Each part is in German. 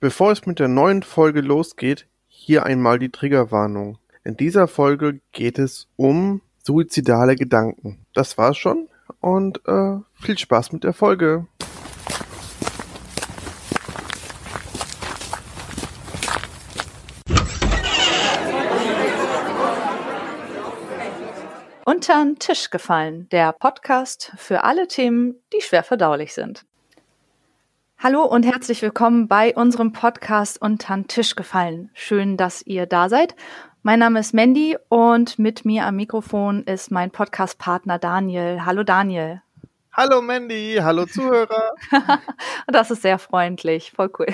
Bevor es mit der neuen Folge losgeht, hier einmal die Triggerwarnung. In dieser Folge geht es um suizidale Gedanken. Das war's schon und äh, viel Spaß mit der Folge. Untern Tisch gefallen, der Podcast für alle Themen, die schwer verdaulich sind. Hallo und herzlich willkommen bei unserem Podcast Untern Tisch gefallen. Schön, dass ihr da seid. Mein Name ist Mandy und mit mir am Mikrofon ist mein Podcast-Partner Daniel. Hallo Daniel. Hallo Mandy, hallo Zuhörer. das ist sehr freundlich, voll cool.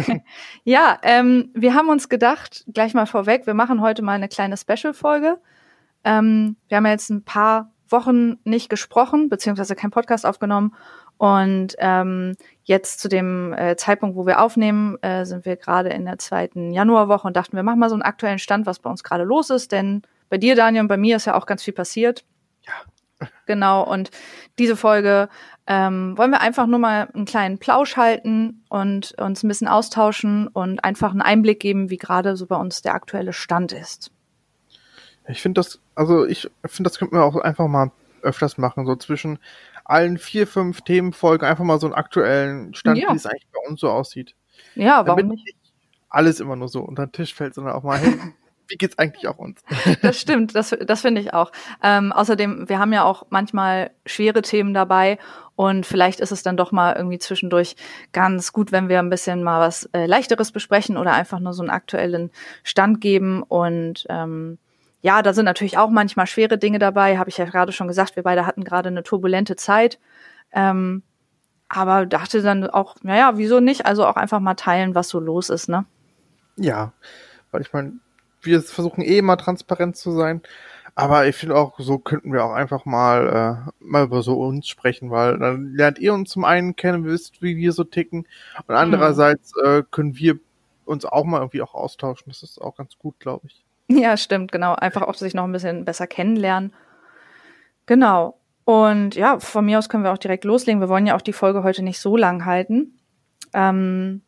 ja, ähm, wir haben uns gedacht, gleich mal vorweg, wir machen heute mal eine kleine Special-Folge. Ähm, wir haben jetzt ein paar Wochen nicht gesprochen, beziehungsweise keinen Podcast aufgenommen. Und ähm, jetzt zu dem äh, Zeitpunkt, wo wir aufnehmen, äh, sind wir gerade in der zweiten Januarwoche und dachten, wir machen mal so einen aktuellen Stand, was bei uns gerade los ist. Denn bei dir, Daniel, und bei mir ist ja auch ganz viel passiert. Ja. Genau, und diese Folge ähm, wollen wir einfach nur mal einen kleinen Plausch halten und uns ein bisschen austauschen und einfach einen Einblick geben, wie gerade so bei uns der aktuelle Stand ist. Ich finde das, also ich finde, das könnten wir auch einfach mal öfters machen, so zwischen allen vier, fünf Themenfolgen einfach mal so einen aktuellen Stand, ja. wie es eigentlich bei uns so aussieht. Ja, warum Damit nicht? Alles immer nur so unter den Tisch fällt, sondern auch mal, hey, wie geht's eigentlich auf uns? Das stimmt, das, das finde ich auch. Ähm, außerdem, wir haben ja auch manchmal schwere Themen dabei und vielleicht ist es dann doch mal irgendwie zwischendurch ganz gut, wenn wir ein bisschen mal was äh, leichteres besprechen oder einfach nur so einen aktuellen Stand geben und ähm, ja, da sind natürlich auch manchmal schwere Dinge dabei, habe ich ja gerade schon gesagt. Wir beide hatten gerade eine turbulente Zeit. Ähm, aber dachte dann auch, naja, wieso nicht? Also auch einfach mal teilen, was so los ist, ne? Ja, weil ich meine, wir versuchen eh immer transparent zu sein. Aber ich finde auch, so könnten wir auch einfach mal, äh, mal über so uns sprechen, weil dann lernt ihr uns zum einen kennen, wisst, wie wir so ticken. Und andererseits äh, können wir uns auch mal irgendwie auch austauschen. Das ist auch ganz gut, glaube ich. Ja, stimmt, genau. Einfach auch sich noch ein bisschen besser kennenlernen. Genau. Und ja, von mir aus können wir auch direkt loslegen. Wir wollen ja auch die Folge heute nicht so lang halten. Ähm,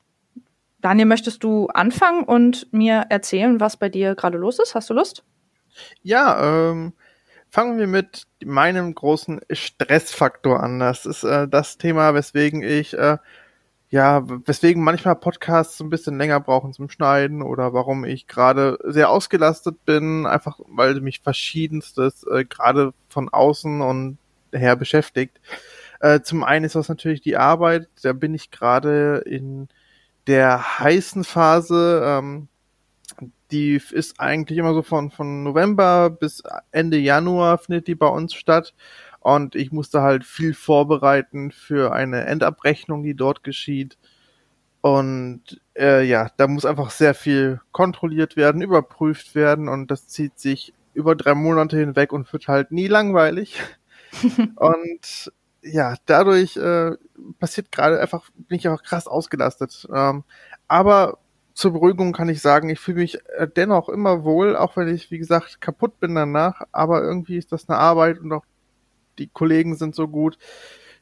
Daniel, möchtest du anfangen und mir erzählen, was bei dir gerade los ist? Hast du Lust? Ja, ähm, fangen wir mit meinem großen Stressfaktor an. Das ist äh, das Thema, weswegen ich äh, ja, weswegen manchmal Podcasts ein bisschen länger brauchen zum Schneiden oder warum ich gerade sehr ausgelastet bin, einfach weil mich verschiedenstes äh, gerade von außen und her beschäftigt. Äh, zum einen ist das natürlich die Arbeit, da bin ich gerade in der heißen Phase, ähm, die ist eigentlich immer so von, von November bis Ende Januar findet die bei uns statt. Und ich musste halt viel vorbereiten für eine Endabrechnung, die dort geschieht. Und äh, ja, da muss einfach sehr viel kontrolliert werden, überprüft werden und das zieht sich über drei Monate hinweg und wird halt nie langweilig. und ja, dadurch äh, passiert gerade einfach, bin ich auch krass ausgelastet. Ähm, aber zur Beruhigung kann ich sagen, ich fühle mich äh, dennoch immer wohl, auch wenn ich, wie gesagt, kaputt bin danach. Aber irgendwie ist das eine Arbeit und auch die Kollegen sind so gut,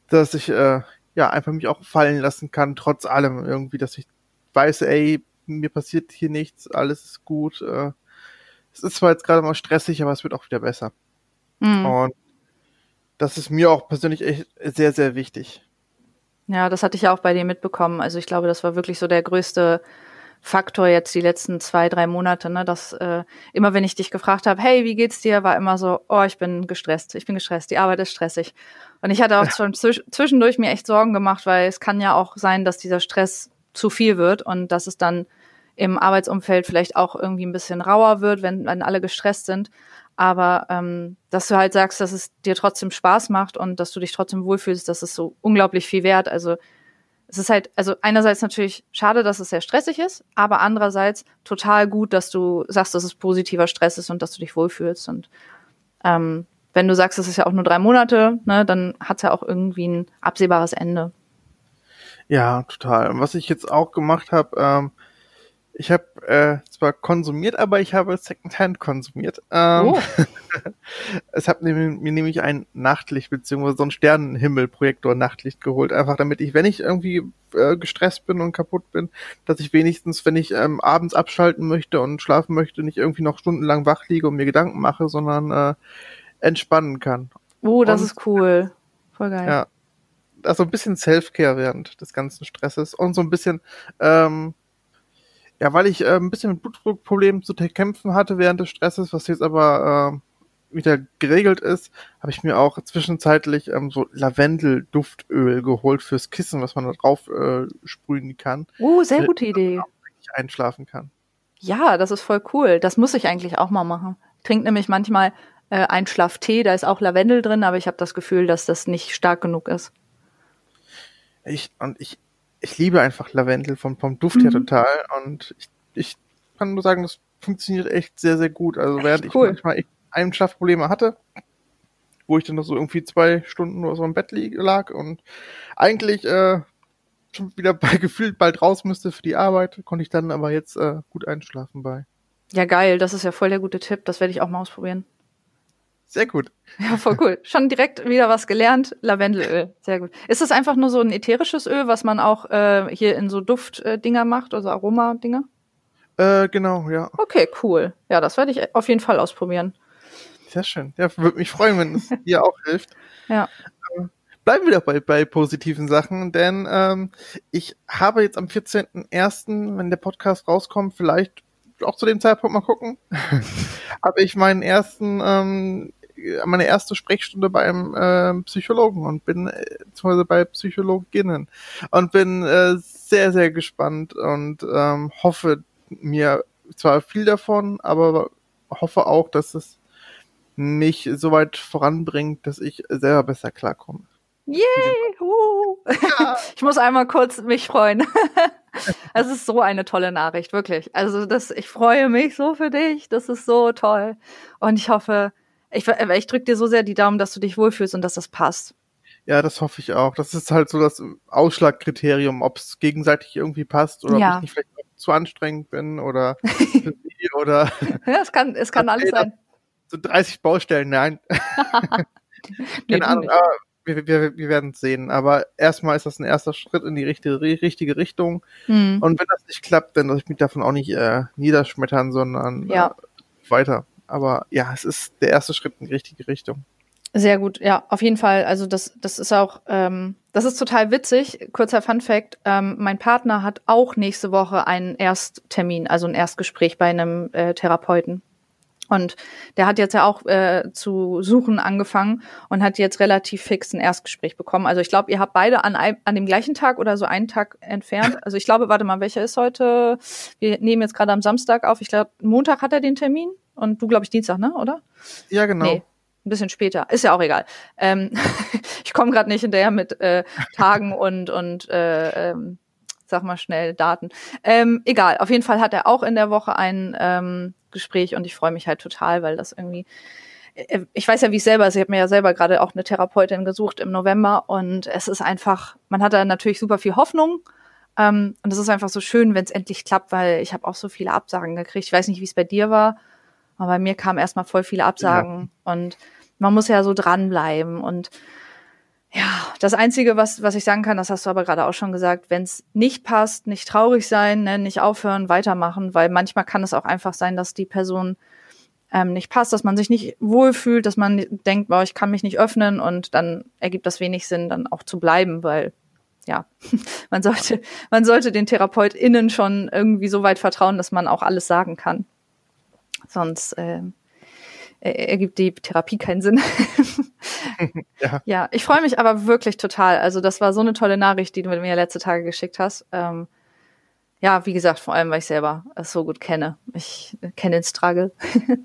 dass ich äh, ja einfach mich auch fallen lassen kann, trotz allem irgendwie, dass ich weiß, ey, mir passiert hier nichts, alles ist gut. Äh, es ist zwar jetzt gerade mal stressig, aber es wird auch wieder besser. Mhm. Und das ist mir auch persönlich echt sehr, sehr wichtig. Ja, das hatte ich ja auch bei dir mitbekommen. Also ich glaube, das war wirklich so der größte Faktor jetzt die letzten zwei, drei Monate, ne, dass äh, immer wenn ich dich gefragt habe, hey, wie geht's dir, war immer so, oh, ich bin gestresst, ich bin gestresst, die Arbeit ist stressig. Und ich hatte auch schon zwischendurch mir echt Sorgen gemacht, weil es kann ja auch sein, dass dieser Stress zu viel wird und dass es dann im Arbeitsumfeld vielleicht auch irgendwie ein bisschen rauer wird, wenn, wenn alle gestresst sind. Aber ähm, dass du halt sagst, dass es dir trotzdem Spaß macht und dass du dich trotzdem wohlfühlst, das ist so unglaublich viel wert. Also es ist halt, also einerseits natürlich schade, dass es sehr stressig ist, aber andererseits total gut, dass du sagst, dass es positiver Stress ist und dass du dich wohlfühlst. Und ähm, wenn du sagst, es ist ja auch nur drei Monate, ne, dann hat es ja auch irgendwie ein absehbares Ende. Ja, total. Und was ich jetzt auch gemacht habe, ähm, Ich habe äh, zwar konsumiert, aber ich habe Secondhand konsumiert. Ähm, oh. es hat mir, mir nämlich ein Nachtlicht beziehungsweise so ein Sternenhimmelprojektor Nachtlicht geholt, einfach damit ich, wenn ich irgendwie äh, gestresst bin und kaputt bin, dass ich wenigstens, wenn ich ähm, abends abschalten möchte und schlafen möchte, nicht irgendwie noch stundenlang wach liege und mir Gedanken mache, sondern äh, entspannen kann. Oh, das und, ist cool. Voll geil. Ja. Also ein bisschen Self-Care während des ganzen Stresses und so ein bisschen ähm, ja, weil ich äh, ein bisschen mit Blutdruckproblemen zu kämpfen hatte während des Stresses, was jetzt aber äh, wieder geregelt ist, habe ich mir auch zwischenzeitlich ähm, so Lavendel-Duftöl geholt fürs Kissen, was man da drauf äh, sprühen kann. Oh, sehr gute Idee. Ich einschlafen kann. Ja, das ist voll cool. Das muss ich eigentlich auch mal machen. Trinkt nämlich manchmal äh, Einschlaftee, da ist auch Lavendel drin, aber ich habe das Gefühl, dass das nicht stark genug ist. Ich, und ich ich liebe einfach Lavendel vom, vom Duft her mhm. total und ich, ich kann nur sagen, das funktioniert echt sehr, sehr gut. Also echt während cool. ich manchmal echt Einschlafprobleme hatte, wo ich dann noch so irgendwie zwei Stunden oder so im Bett lag und eigentlich äh, schon wieder bei gefühlt bald raus müsste für die Arbeit, konnte ich dann aber jetzt äh, gut einschlafen bei. Ja, geil, das ist ja voll der gute Tipp. Das werde ich auch mal ausprobieren. Sehr gut. Ja, voll cool. Schon direkt wieder was gelernt. Lavendelöl. Sehr gut. Ist das einfach nur so ein ätherisches Öl, was man auch äh, hier in so Duftdinger äh, macht, also Aroma-Dinger? Äh, genau, ja. Okay, cool. Ja, das werde ich auf jeden Fall ausprobieren. Sehr schön. Ja, würde mich freuen, wenn es dir auch hilft. Ja. Ähm, bleiben wir doch bei, bei positiven Sachen, denn ähm, ich habe jetzt am 14.01., wenn der Podcast rauskommt, vielleicht auch zu dem Zeitpunkt mal gucken, habe ich meinen ersten ähm, meine erste Sprechstunde beim äh, Psychologen und bin äh, beziehungsweise bei Psychologinnen und bin äh, sehr, sehr gespannt und ähm, hoffe mir zwar viel davon, aber hoffe auch, dass es mich so weit voranbringt, dass ich selber besser klarkomme. Yay! Ja. Ich muss einmal kurz mich freuen. Es ist so eine tolle Nachricht, wirklich. Also das, ich freue mich so für dich. Das ist so toll. Und ich hoffe, ich, äh, ich drücke dir so sehr die Daumen, dass du dich wohlfühlst und dass das passt. Ja, das hoffe ich auch. Das ist halt so das Ausschlagkriterium, ob es gegenseitig irgendwie passt oder ja. ob ich nicht vielleicht zu anstrengend bin oder oder. ja, es kann, es kann alles sein. So 30 Baustellen, nein. nee, Keine Ahnung, aber wir, wir, wir werden es sehen. Aber erstmal ist das ein erster Schritt in die richtige, richtige Richtung. Mhm. Und wenn das nicht klappt, dann lasse ich mich davon auch nicht äh, niederschmettern, sondern ja. äh, weiter. Aber ja, es ist der erste Schritt in die richtige Richtung. Sehr gut, ja, auf jeden Fall. Also das, das ist auch, ähm, das ist total witzig. Kurzer Fun Fact: ähm, Mein Partner hat auch nächste Woche einen Ersttermin, also ein Erstgespräch bei einem äh, Therapeuten. Und der hat jetzt ja auch äh, zu suchen angefangen und hat jetzt relativ fix ein Erstgespräch bekommen. Also ich glaube, ihr habt beide an, an dem gleichen Tag oder so einen Tag entfernt. Also ich glaube, warte mal, welcher ist heute? Wir nehmen jetzt gerade am Samstag auf. Ich glaube, Montag hat er den Termin und du, glaube ich, Dienstag, ne? Oder? Ja, genau. Nee, ein bisschen später. Ist ja auch egal. Ähm, ich komme gerade nicht hinterher mit äh, Tagen und und äh, ähm, sag mal schnell Daten. Ähm, egal. Auf jeden Fall hat er auch in der Woche ein ähm, Gespräch und ich freue mich halt total, weil das irgendwie äh, ich weiß ja, wie es selber ist. Ich habe mir ja selber gerade auch eine Therapeutin gesucht im November und es ist einfach, man hat da natürlich super viel Hoffnung. Ähm, und es ist einfach so schön, wenn es endlich klappt, weil ich habe auch so viele Absagen gekriegt. Ich weiß nicht, wie es bei dir war. Aber bei mir kamen erstmal voll viele Absagen ja. und man muss ja so dranbleiben. Und ja, das Einzige, was, was ich sagen kann, das hast du aber gerade auch schon gesagt, wenn es nicht passt, nicht traurig sein, ne, nicht aufhören, weitermachen, weil manchmal kann es auch einfach sein, dass die Person ähm, nicht passt, dass man sich nicht wohlfühlt, dass man denkt, boah, ich kann mich nicht öffnen und dann ergibt das wenig Sinn, dann auch zu bleiben, weil ja, man sollte, man sollte den TherapeutInnen schon irgendwie so weit vertrauen, dass man auch alles sagen kann. Sonst äh, ergibt die Therapie keinen Sinn. ja. ja, ich freue mich aber wirklich total. Also das war so eine tolle Nachricht, die du mir letzte Tage geschickt hast. Ähm, ja, wie gesagt, vor allem, weil ich selber es so gut kenne. Ich kenne den Struggle.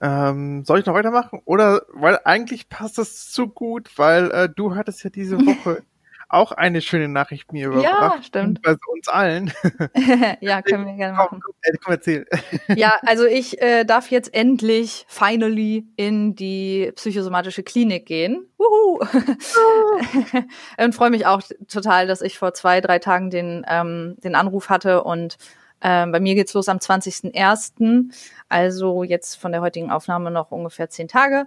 ähm, soll ich noch weitermachen? Oder weil eigentlich passt das zu gut, weil äh, du hattest ja diese Woche auch eine schöne Nachricht mir überbracht. Ja, stimmt. Bei uns allen. ja, können wir gerne machen. Komm, komm, komm erzähl. ja, also ich äh, darf jetzt endlich, finally, in die psychosomatische Klinik gehen. Wuhu! und freue mich auch total, dass ich vor zwei, drei Tagen den, ähm, den Anruf hatte und ähm, bei mir geht's los am 20.01., also jetzt von der heutigen Aufnahme noch ungefähr zehn Tage.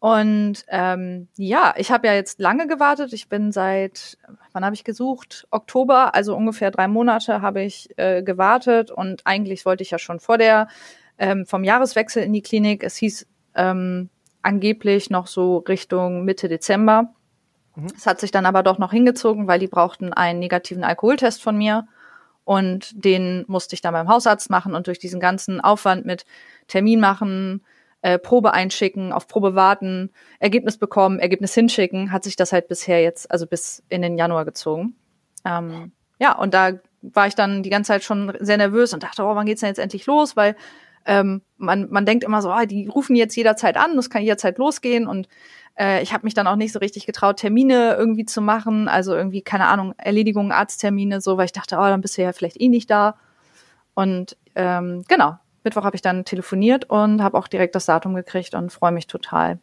Und ähm, ja, ich habe ja jetzt lange gewartet. Ich bin seit, wann habe ich gesucht? Oktober, also ungefähr drei Monate habe ich äh, gewartet. Und eigentlich wollte ich ja schon vor der ähm, vom Jahreswechsel in die Klinik. Es hieß ähm, angeblich noch so Richtung Mitte Dezember. Mhm. Es hat sich dann aber doch noch hingezogen, weil die brauchten einen negativen Alkoholtest von mir. Und den musste ich dann beim Hausarzt machen. Und durch diesen ganzen Aufwand mit Termin machen, äh, Probe einschicken, auf Probe warten, Ergebnis bekommen, Ergebnis hinschicken, hat sich das halt bisher jetzt, also bis in den Januar gezogen. Ähm, ja, und da war ich dann die ganze Zeit schon sehr nervös und dachte, oh, wann geht's denn jetzt endlich los? Weil ähm, man, man denkt immer so, ah, die rufen jetzt jederzeit an, das kann jederzeit losgehen und äh, ich habe mich dann auch nicht so richtig getraut, Termine irgendwie zu machen, also irgendwie, keine Ahnung, Erledigungen, Arzttermine, so, weil ich dachte, oh, dann bist du ja vielleicht eh nicht da. Und ähm, genau, Mittwoch habe ich dann telefoniert und habe auch direkt das Datum gekriegt und freue mich total.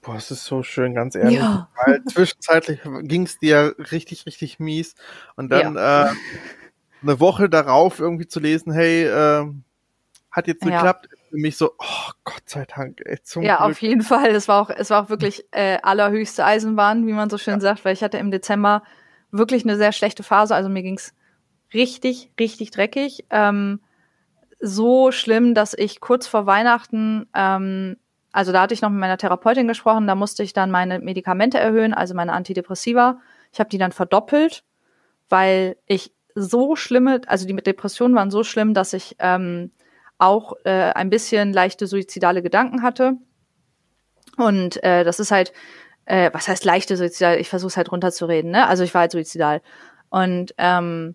Boah, es ist so schön, ganz ehrlich. Ja. Weil zwischenzeitlich ging es dir richtig, richtig mies. Und dann ja. äh, eine Woche darauf irgendwie zu lesen, hey, äh, hat jetzt geklappt, ja. für mich so, oh Gott sei Dank, ey, zum Ja, Glück. auf jeden Fall. Es war auch, es war auch wirklich äh, allerhöchste Eisenbahn, wie man so schön ja. sagt, weil ich hatte im Dezember wirklich eine sehr schlechte Phase. Also mir ging's richtig, richtig dreckig. Ähm, so schlimm, dass ich kurz vor Weihnachten, ähm, also da hatte ich noch mit meiner Therapeutin gesprochen, da musste ich dann meine Medikamente erhöhen, also meine Antidepressiva. Ich habe die dann verdoppelt, weil ich so schlimme, also die Depressionen waren so schlimm, dass ich ähm, auch äh, ein bisschen leichte suizidale Gedanken hatte. Und äh, das ist halt, äh, was heißt leichte suizidal? Ich versuche es halt runterzureden, ne? Also ich war halt suizidal. Und ähm,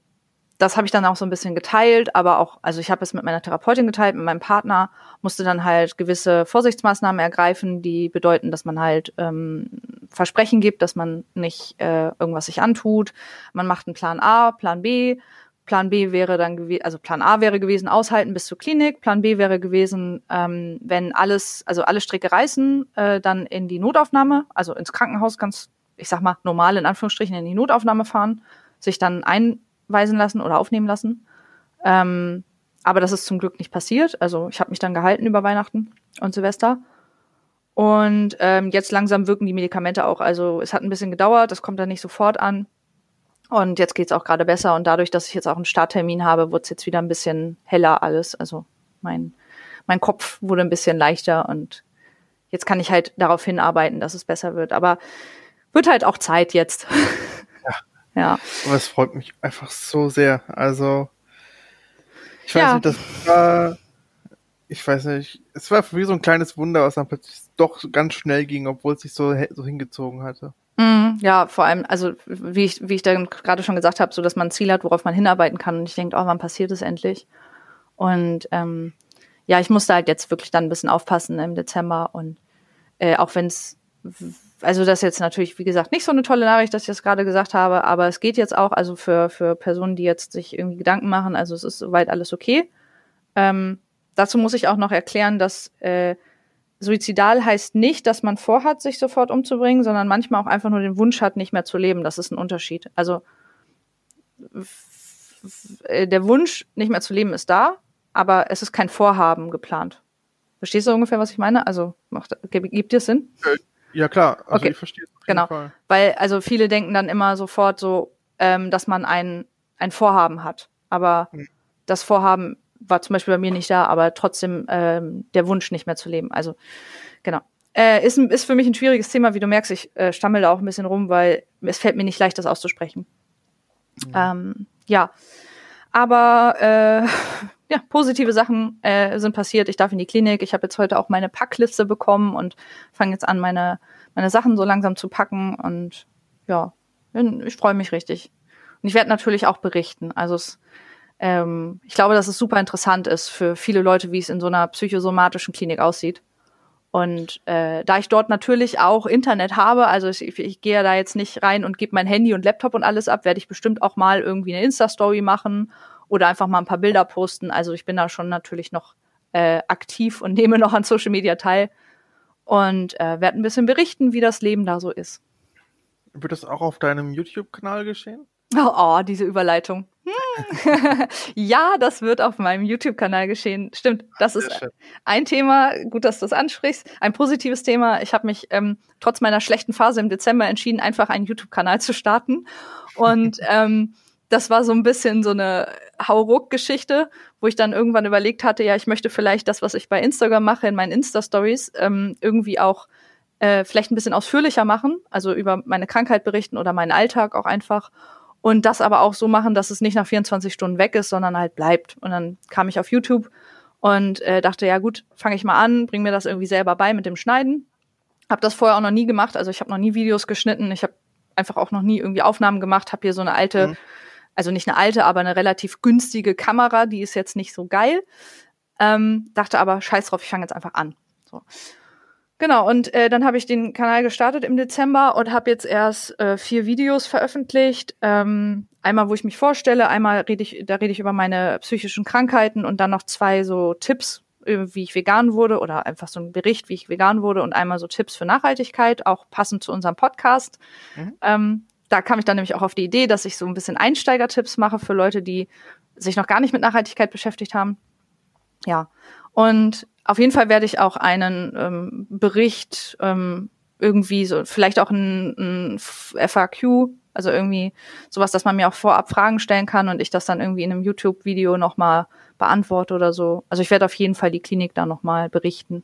das habe ich dann auch so ein bisschen geteilt, aber auch, also ich habe es mit meiner Therapeutin geteilt, mit meinem Partner, musste dann halt gewisse Vorsichtsmaßnahmen ergreifen, die bedeuten, dass man halt ähm, Versprechen gibt, dass man nicht äh, irgendwas sich antut. Man macht einen Plan A, Plan B. Plan B wäre dann gewesen, also Plan A wäre gewesen, aushalten bis zur Klinik. Plan B wäre gewesen, ähm, wenn alles, also alle Stricke reißen, äh, dann in die Notaufnahme, also ins Krankenhaus ganz, ich sag mal, normal in Anführungsstrichen in die Notaufnahme fahren, sich dann ein weisen lassen oder aufnehmen lassen. Ähm, aber das ist zum Glück nicht passiert. Also ich habe mich dann gehalten über Weihnachten und Silvester. Und ähm, jetzt langsam wirken die Medikamente auch. Also es hat ein bisschen gedauert, das kommt dann nicht sofort an. Und jetzt geht's auch gerade besser. Und dadurch, dass ich jetzt auch einen Starttermin habe, wird's jetzt wieder ein bisschen heller alles. Also mein, mein Kopf wurde ein bisschen leichter und jetzt kann ich halt darauf hinarbeiten, dass es besser wird. Aber wird halt auch Zeit jetzt. Ja. Aber es freut mich einfach so sehr. Also, ich weiß ja. nicht, das war, ich weiß nicht, es war wie so ein kleines Wunder, was dann plötzlich doch ganz schnell ging, obwohl es sich so, so hingezogen hatte. Mm, ja, vor allem, also wie ich, wie ich dann gerade schon gesagt habe, so dass man ein Ziel hat, worauf man hinarbeiten kann. Und ich denke, oh, wann passiert es endlich? Und ähm, ja, ich musste halt jetzt wirklich dann ein bisschen aufpassen im Dezember und äh, auch wenn es also das ist jetzt natürlich, wie gesagt, nicht so eine tolle Nachricht, dass ich das gerade gesagt habe, aber es geht jetzt auch, also für, für Personen, die jetzt sich irgendwie Gedanken machen, also es ist soweit alles okay. Ähm, dazu muss ich auch noch erklären, dass äh, suizidal heißt nicht, dass man vorhat, sich sofort umzubringen, sondern manchmal auch einfach nur den Wunsch hat, nicht mehr zu leben. Das ist ein Unterschied. Also äh, der Wunsch, nicht mehr zu leben, ist da, aber es ist kein Vorhaben geplant. Verstehst du ungefähr, was ich meine? Also macht, gibt dir Sinn? Ja, klar. Also okay. ich verstehe es. Genau. Fall. Weil, also viele denken dann immer sofort so, ähm, dass man ein, ein Vorhaben hat. Aber hm. das Vorhaben war zum Beispiel bei mir nicht da, aber trotzdem ähm, der Wunsch, nicht mehr zu leben. Also, genau. Äh, ist, ist für mich ein schwieriges Thema, wie du merkst, ich äh, stammel da auch ein bisschen rum, weil es fällt mir nicht leicht, das auszusprechen. Mhm. Ähm, ja. Aber äh, ja, positive Sachen äh, sind passiert. Ich darf in die Klinik. Ich habe jetzt heute auch meine Packliste bekommen und fange jetzt an, meine, meine Sachen so langsam zu packen. Und ja, ich freue mich richtig. Und ich werde natürlich auch berichten. Also es, ähm, ich glaube, dass es super interessant ist für viele Leute, wie es in so einer psychosomatischen Klinik aussieht. Und äh, da ich dort natürlich auch Internet habe, also ich, ich gehe da jetzt nicht rein und gebe mein Handy und Laptop und alles ab, werde ich bestimmt auch mal irgendwie eine Insta-Story machen oder einfach mal ein paar Bilder posten. Also ich bin da schon natürlich noch äh, aktiv und nehme noch an Social Media teil und äh, werde ein bisschen berichten, wie das Leben da so ist. Wird das auch auf deinem YouTube-Kanal geschehen? Oh, oh, diese Überleitung. Hm. ja, das wird auf meinem YouTube-Kanal geschehen. Stimmt, das ist ein Thema. Gut, dass du es ansprichst. Ein positives Thema. Ich habe mich ähm, trotz meiner schlechten Phase im Dezember entschieden, einfach einen YouTube-Kanal zu starten. Und ähm, das war so ein bisschen so eine Hauruck-Geschichte, wo ich dann irgendwann überlegt hatte, ja, ich möchte vielleicht das, was ich bei Instagram mache, in meinen Insta-Stories ähm, irgendwie auch äh, vielleicht ein bisschen ausführlicher machen, also über meine Krankheit berichten oder meinen Alltag auch einfach. Und das aber auch so machen, dass es nicht nach 24 Stunden weg ist, sondern halt bleibt. Und dann kam ich auf YouTube und äh, dachte, ja gut, fange ich mal an, bring mir das irgendwie selber bei mit dem Schneiden. Hab das vorher auch noch nie gemacht, also ich habe noch nie Videos geschnitten, ich habe einfach auch noch nie irgendwie Aufnahmen gemacht, habe hier so eine alte, mhm. Also nicht eine alte, aber eine relativ günstige Kamera, die ist jetzt nicht so geil. Ähm, dachte aber, scheiß drauf, ich fange jetzt einfach an. So. Genau, und äh, dann habe ich den Kanal gestartet im Dezember und habe jetzt erst äh, vier Videos veröffentlicht. Ähm, einmal, wo ich mich vorstelle, einmal rede ich, da rede ich über meine psychischen Krankheiten und dann noch zwei so Tipps, äh, wie ich vegan wurde oder einfach so ein Bericht, wie ich vegan wurde und einmal so Tipps für Nachhaltigkeit, auch passend zu unserem Podcast. Mhm. Ähm, da kam ich dann nämlich auch auf die Idee, dass ich so ein bisschen Einsteigertipps mache für Leute, die sich noch gar nicht mit Nachhaltigkeit beschäftigt haben. Ja. Und auf jeden Fall werde ich auch einen ähm, Bericht ähm, irgendwie so, vielleicht auch ein, ein FAQ, also irgendwie sowas, dass man mir auch vorab Fragen stellen kann und ich das dann irgendwie in einem YouTube-Video nochmal beantworte oder so. Also ich werde auf jeden Fall die Klinik da nochmal berichten.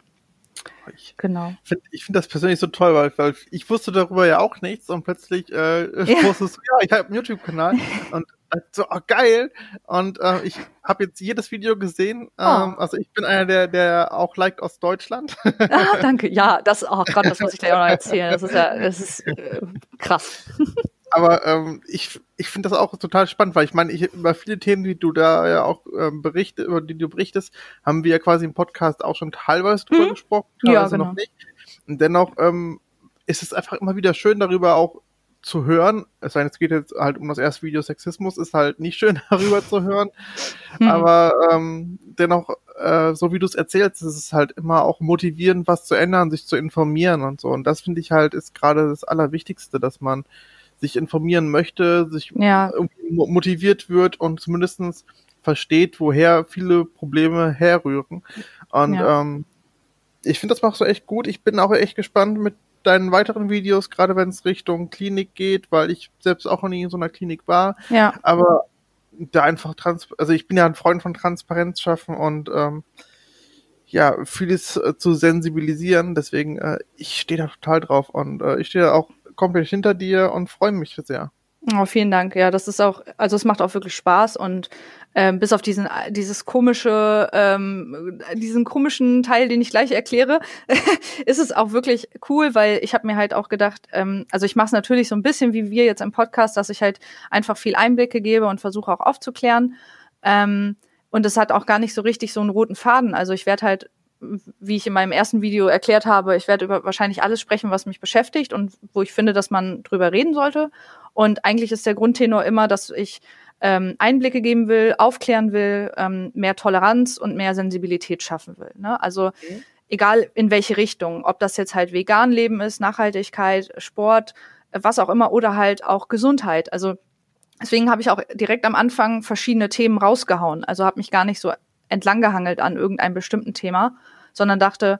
Ich genau. Find, ich finde das persönlich so toll, weil, weil ich wusste darüber ja auch nichts und plötzlich äh, ja. wusstest du, ja, ich habe einen YouTube-Kanal und so oh, geil. Und äh, ich habe jetzt jedes Video gesehen. Oh. Ähm, also ich bin einer, der, der auch liked aus Deutschland. Ah, danke. Ja, das, oh Gott, das muss ich dir auch noch erzählen. Das ist ja, das ist äh, krass. Aber ähm, ich, ich finde das auch total spannend, weil ich meine, ich, über viele Themen, die du da ja auch ähm, berichtest, über die du berichtest, haben wir ja quasi im Podcast auch schon teilweise drüber mhm. gesprochen, teilweise ja, genau. noch nicht. Und dennoch ähm, ist es einfach immer wieder schön, darüber auch zu hören. Es sei denn, es geht jetzt halt um das erste Video Sexismus, ist halt nicht schön darüber zu hören. Hm. Aber ähm, dennoch, äh, so wie du es erzählst, ist es halt immer auch motivierend, was zu ändern, sich zu informieren und so. Und das finde ich halt ist gerade das Allerwichtigste, dass man sich informieren möchte, sich ja. motiviert wird und zumindestens versteht, woher viele Probleme herrühren. Und ja. ähm, ich finde, das machst du echt gut. Ich bin auch echt gespannt mit deinen weiteren Videos, gerade wenn es Richtung Klinik geht, weil ich selbst auch noch nie in so einer Klinik war. Ja. Aber da einfach trans, also ich bin ja ein Freund von Transparenz schaffen und ähm, ja, vieles äh, zu sensibilisieren. Deswegen, äh, ich stehe da total drauf und äh, ich stehe auch komplett hinter dir und freue mich sehr. Oh, vielen Dank. Ja, das ist auch, also es macht auch wirklich Spaß und ähm, bis auf diesen dieses komische, ähm, diesen komischen Teil, den ich gleich erkläre, ist es auch wirklich cool, weil ich habe mir halt auch gedacht, ähm, also ich mache es natürlich so ein bisschen wie wir jetzt im Podcast, dass ich halt einfach viel Einblicke gebe und versuche auch aufzuklären. Ähm, und es hat auch gar nicht so richtig so einen roten Faden. Also ich werde halt wie ich in meinem ersten Video erklärt habe, ich werde über wahrscheinlich alles sprechen, was mich beschäftigt und wo ich finde, dass man drüber reden sollte. Und eigentlich ist der Grundtenor immer, dass ich ähm, Einblicke geben will, aufklären will, ähm, mehr Toleranz und mehr Sensibilität schaffen will. Ne? Also okay. egal in welche Richtung, ob das jetzt halt vegan Leben ist, Nachhaltigkeit, Sport, was auch immer, oder halt auch Gesundheit. Also deswegen habe ich auch direkt am Anfang verschiedene Themen rausgehauen. Also habe mich gar nicht so entlanggehangelt an irgendeinem bestimmten Thema, sondern dachte,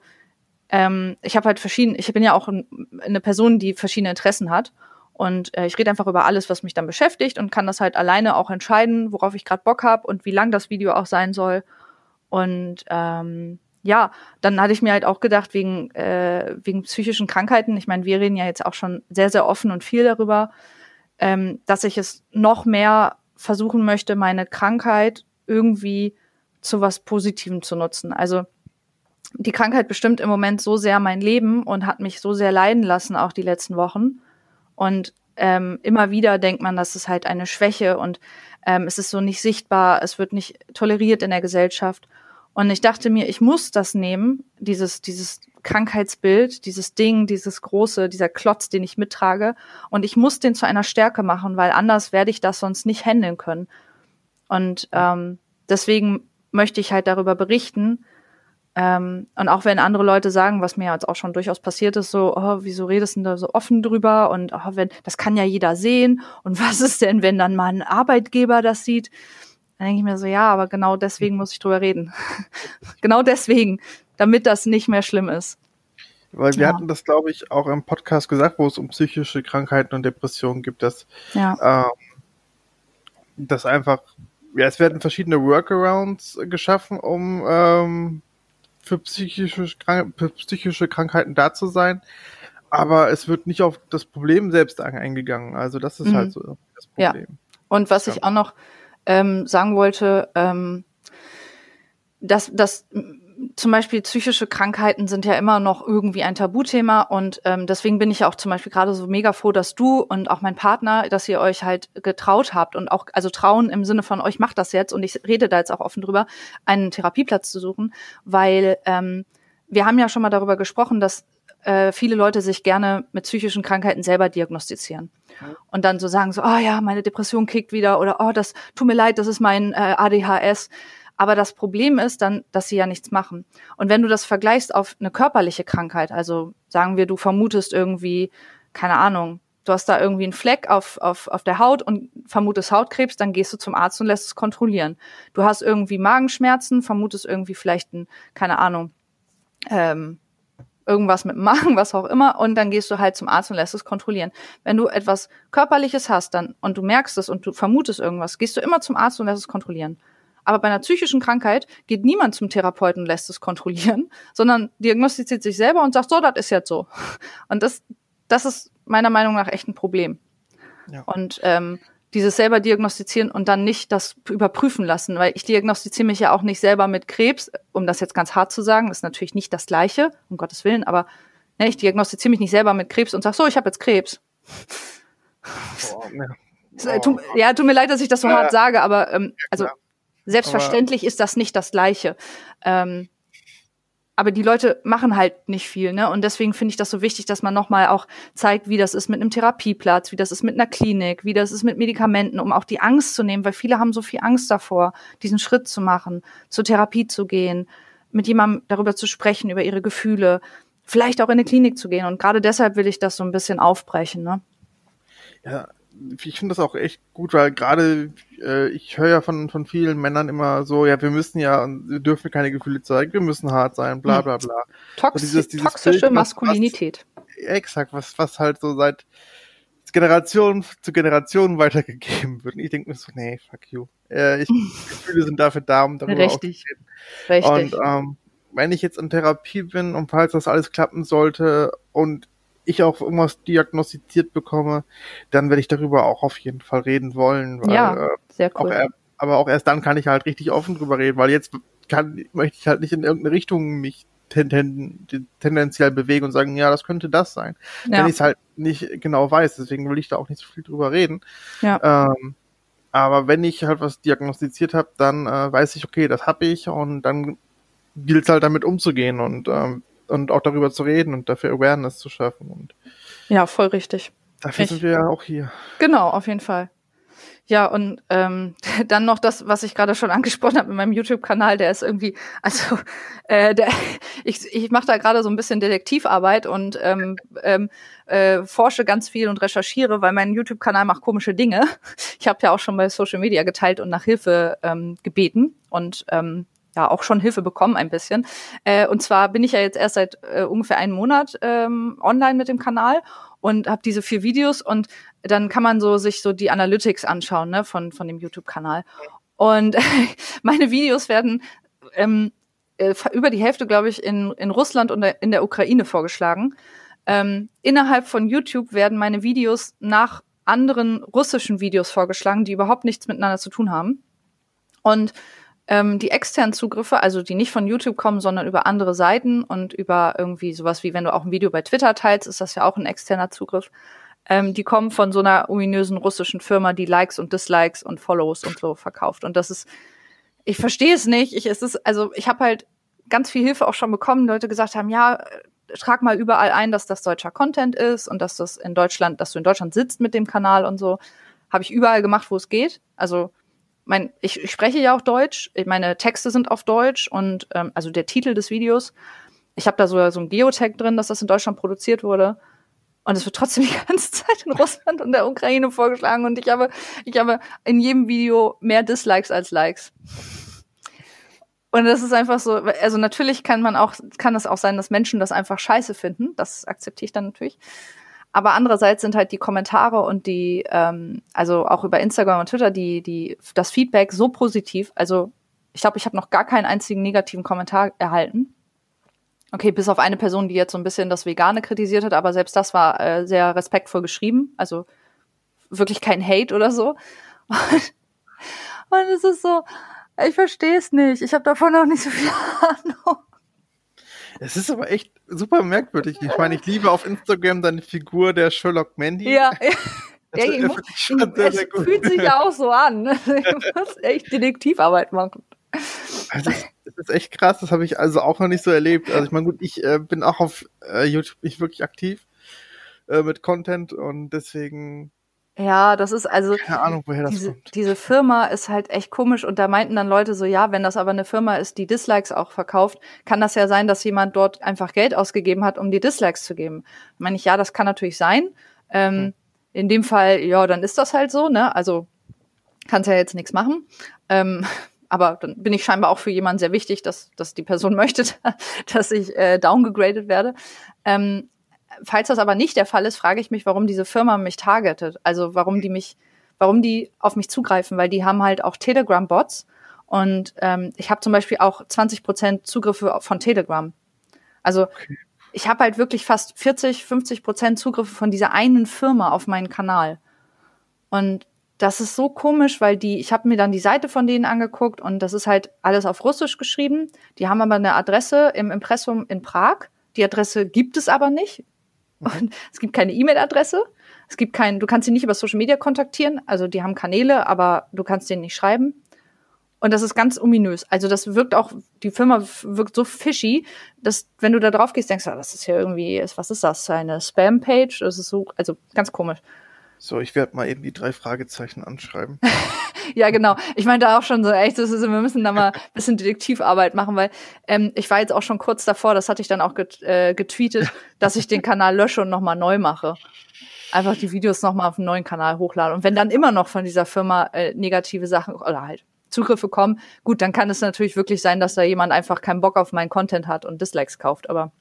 ähm, ich habe halt verschiedene, ich bin ja auch ein, eine Person, die verschiedene Interessen hat. Und äh, ich rede einfach über alles, was mich dann beschäftigt und kann das halt alleine auch entscheiden, worauf ich gerade Bock habe und wie lang das Video auch sein soll. Und ähm, ja, dann hatte ich mir halt auch gedacht, wegen, äh, wegen psychischen Krankheiten, ich meine, wir reden ja jetzt auch schon sehr, sehr offen und viel darüber, ähm, dass ich es noch mehr versuchen möchte, meine Krankheit irgendwie zu was Positivem zu nutzen. Also die Krankheit bestimmt im Moment so sehr mein Leben und hat mich so sehr leiden lassen, auch die letzten Wochen. Und ähm, immer wieder denkt man, das ist halt eine Schwäche und ähm, es ist so nicht sichtbar, es wird nicht toleriert in der Gesellschaft. Und ich dachte mir, ich muss das nehmen, dieses, dieses Krankheitsbild, dieses Ding, dieses große, dieser Klotz, den ich mittrage. Und ich muss den zu einer Stärke machen, weil anders werde ich das sonst nicht handeln können. Und ähm, deswegen möchte ich halt darüber berichten. Ähm, und auch wenn andere Leute sagen, was mir jetzt auch schon durchaus passiert ist, so, oh, wieso redest du da so offen drüber? Und oh, wenn, das kann ja jeder sehen. Und was ist denn, wenn dann mal ein Arbeitgeber das sieht? Dann denke ich mir so, ja, aber genau deswegen muss ich drüber reden. genau deswegen, damit das nicht mehr schlimm ist. Weil wir ja. hatten das, glaube ich, auch im Podcast gesagt, wo es um psychische Krankheiten und Depressionen gibt, dass, ja. ähm, dass einfach, ja, es werden verschiedene Workarounds geschaffen, um ähm, für, psychische, für psychische Krankheiten da zu sein. Aber es wird nicht auf das Problem selbst eingegangen. Also das ist halt mhm. halt so das Problem. Ja. Und was ja. ich auch noch ähm, sagen wollte, ähm, dass, dass zum Beispiel psychische Krankheiten sind ja immer noch irgendwie ein Tabuthema und ähm, deswegen bin ich ja auch zum Beispiel gerade so mega froh, dass du und auch mein Partner, dass ihr euch halt getraut habt und auch, also trauen im Sinne von euch macht das jetzt und ich rede da jetzt auch offen drüber, einen Therapieplatz zu suchen, weil ähm, wir haben ja schon mal darüber gesprochen, dass äh, viele Leute sich gerne mit psychischen Krankheiten selber diagnostizieren. Und dann so sagen so, oh ja, meine Depression kickt wieder oder oh, das tut mir leid, das ist mein äh, ADHS. Aber das Problem ist dann, dass sie ja nichts machen. Und wenn du das vergleichst auf eine körperliche Krankheit, also sagen wir, du vermutest irgendwie, keine Ahnung, du hast da irgendwie einen Fleck auf, auf, auf der Haut und vermutest Hautkrebs, dann gehst du zum Arzt und lässt es kontrollieren. Du hast irgendwie Magenschmerzen, vermutest irgendwie vielleicht ein, keine Ahnung, ähm, irgendwas mit Magen, was auch immer, und dann gehst du halt zum Arzt und lässt es kontrollieren. Wenn du etwas Körperliches hast dann und du merkst es und du vermutest irgendwas, gehst du immer zum Arzt und lässt es kontrollieren. Aber bei einer psychischen Krankheit geht niemand zum Therapeuten und lässt es kontrollieren, sondern diagnostiziert sich selber und sagt, so, das ist jetzt so. Und das, das ist meiner Meinung nach echt ein Problem. Ja. Und ähm, dieses selber diagnostizieren und dann nicht das überprüfen lassen, weil ich diagnostiziere mich ja auch nicht selber mit Krebs, um das jetzt ganz hart zu sagen, das ist natürlich nicht das Gleiche, um Gottes Willen, aber ne, ich diagnostiziere mich nicht selber mit Krebs und sage, so, ich habe jetzt Krebs. Oh, ne. oh. Ja, tut mir leid, dass ich das so ja. hart sage, aber ähm, also Selbstverständlich aber ist das nicht das Gleiche. Ähm, aber die Leute machen halt nicht viel, ne? Und deswegen finde ich das so wichtig, dass man nochmal auch zeigt, wie das ist mit einem Therapieplatz, wie das ist mit einer Klinik, wie das ist mit Medikamenten, um auch die Angst zu nehmen, weil viele haben so viel Angst davor, diesen Schritt zu machen, zur Therapie zu gehen, mit jemandem darüber zu sprechen, über ihre Gefühle, vielleicht auch in eine Klinik zu gehen. Und gerade deshalb will ich das so ein bisschen aufbrechen, ne? Ja, ich finde das auch echt gut, weil gerade äh, ich höre ja von, von vielen Männern immer so, ja, wir müssen ja, wir dürfen keine Gefühle zeigen, wir müssen hart sein, bla bla bla. Tox so dieses, dieses toxische Bild, Maskulinität. Was, exakt, was, was halt so seit Generation zu Generation weitergegeben wird. Und ich denke mir so, nee, fuck you. Äh, ich, Gefühle sind dafür da, um darüber Richtig. Richtig. Und ähm, wenn ich jetzt in Therapie bin und falls das alles klappen sollte und ich auch irgendwas diagnostiziert bekomme, dann werde ich darüber auch auf jeden Fall reden wollen. Weil, ja, äh, sehr cool. Auch, aber auch erst dann kann ich halt richtig offen drüber reden, weil jetzt kann, möchte ich halt nicht in irgendeine Richtung mich ten, ten, tendenziell bewegen und sagen, ja, das könnte das sein. Ja. Wenn ich es halt nicht genau weiß, deswegen will ich da auch nicht so viel drüber reden. Ja. Ähm, aber wenn ich halt was diagnostiziert habe, dann äh, weiß ich, okay, das habe ich und dann gilt es halt damit umzugehen und ähm, und auch darüber zu reden und dafür Awareness zu schaffen. Und ja, voll richtig. Dafür ich, sind wir ja auch hier. Genau, auf jeden Fall. Ja, und ähm, dann noch das, was ich gerade schon angesprochen habe mit meinem YouTube-Kanal, der ist irgendwie, also äh, der, ich, ich mache da gerade so ein bisschen Detektivarbeit und ähm, ähm, äh, forsche ganz viel und recherchiere, weil mein YouTube-Kanal macht komische Dinge. Ich habe ja auch schon bei Social Media geteilt und nach Hilfe ähm, gebeten und ähm, ja auch schon Hilfe bekommen ein bisschen. Äh, und zwar bin ich ja jetzt erst seit äh, ungefähr einem Monat ähm, online mit dem Kanal und habe diese vier Videos und dann kann man so sich so die Analytics anschauen ne, von von dem YouTube-Kanal. Und meine Videos werden ähm, äh, über die Hälfte, glaube ich, in, in Russland und in der Ukraine vorgeschlagen. Ähm, innerhalb von YouTube werden meine Videos nach anderen russischen Videos vorgeschlagen, die überhaupt nichts miteinander zu tun haben. Und ähm, die externen Zugriffe, also die nicht von YouTube kommen, sondern über andere Seiten und über irgendwie sowas wie, wenn du auch ein Video bei Twitter teilst, ist das ja auch ein externer Zugriff. Ähm, die kommen von so einer ominösen russischen Firma, die Likes und Dislikes und Follows und so verkauft. Und das ist, ich verstehe es nicht. Ich, es ist, also ich habe halt ganz viel Hilfe auch schon bekommen, Leute gesagt haben, ja, trag mal überall ein, dass das deutscher Content ist und dass das in Deutschland, dass du in Deutschland sitzt mit dem Kanal und so. Habe ich überall gemacht, wo es geht. Also mein, ich, ich spreche ja auch Deutsch, meine Texte sind auf Deutsch und ähm, also der Titel des Videos. Ich habe da so, so ein Geotag drin, dass das in Deutschland produziert wurde. Und es wird trotzdem die ganze Zeit in Russland und der Ukraine vorgeschlagen. Und ich habe, ich habe in jedem Video mehr Dislikes als Likes. Und das ist einfach so, also natürlich kann man auch, kann es auch sein, dass Menschen das einfach scheiße finden. Das akzeptiere ich dann natürlich. Aber andererseits sind halt die Kommentare und die, ähm, also auch über Instagram und Twitter, die, die, das Feedback so positiv. Also ich glaube, ich habe noch gar keinen einzigen negativen Kommentar erhalten. Okay, bis auf eine Person, die jetzt so ein bisschen das Vegane kritisiert hat, aber selbst das war äh, sehr respektvoll geschrieben. Also wirklich kein Hate oder so. Und, es ist so, ich verstehe es nicht. Ich habe davon noch nicht so viel Ahnung. Es ist aber echt super merkwürdig. Ich meine, ich liebe auf Instagram deine Figur der Sherlock Mandy. Ja, ja. ja muss, sehr, es fühlt sich ja auch so an. Ich muss echt Detektivarbeit machen. Also, das ist echt krass. Das habe ich also auch noch nicht so erlebt. Also ich meine, gut, ich äh, bin auch auf äh, YouTube nicht wirklich aktiv äh, mit Content und deswegen ja, das ist also keine Ahnung, woher das diese, kommt. Diese Firma ist halt echt komisch und da meinten dann Leute so, ja, wenn das aber eine Firma ist, die Dislikes auch verkauft, kann das ja sein, dass jemand dort einfach Geld ausgegeben hat, um die Dislikes zu geben. Meine ich, ja, das kann natürlich sein. Ähm, hm. In dem Fall, ja, dann ist das halt so, ne? Also kannst ja jetzt nichts machen. Ähm, aber dann bin ich scheinbar auch für jemanden sehr wichtig, dass, dass die Person möchte, dass ich äh, downgegradet werde. Ähm, falls das aber nicht der Fall ist, frage ich mich, warum diese Firma mich targetet. Also warum die mich, warum die auf mich zugreifen, weil die haben halt auch Telegram-Bots und ähm, ich habe zum Beispiel auch 20 Prozent Zugriffe von Telegram. Also okay. ich habe halt wirklich fast 40, 50 Prozent Zugriffe von dieser einen Firma auf meinen Kanal. Und das ist so komisch, weil die, ich habe mir dann die Seite von denen angeguckt und das ist halt alles auf Russisch geschrieben. Die haben aber eine Adresse im Impressum in Prag. Die Adresse gibt es aber nicht. Und es gibt keine E-Mail-Adresse. Es gibt keinen, du kannst sie nicht über Social Media kontaktieren. Also die haben Kanäle, aber du kannst denen nicht schreiben. Und das ist ganz ominös. Also das wirkt auch, die Firma wirkt so fishy, dass wenn du da drauf gehst, denkst du, ah, das ist ja irgendwie, was ist das? Eine Spam-Page? Das ist so, also ganz komisch. So, ich werde mal eben die drei Fragezeichen anschreiben. ja, genau. Ich meinte auch schon so, echt, das ist, wir müssen da mal ein bisschen Detektivarbeit machen, weil ähm, ich war jetzt auch schon kurz davor, das hatte ich dann auch get, äh, getweetet, dass ich den Kanal lösche und nochmal neu mache. Einfach die Videos nochmal auf einen neuen Kanal hochlade. Und wenn dann immer noch von dieser Firma äh, negative Sachen oder halt Zugriffe kommen, gut, dann kann es natürlich wirklich sein, dass da jemand einfach keinen Bock auf meinen Content hat und Dislikes kauft. Aber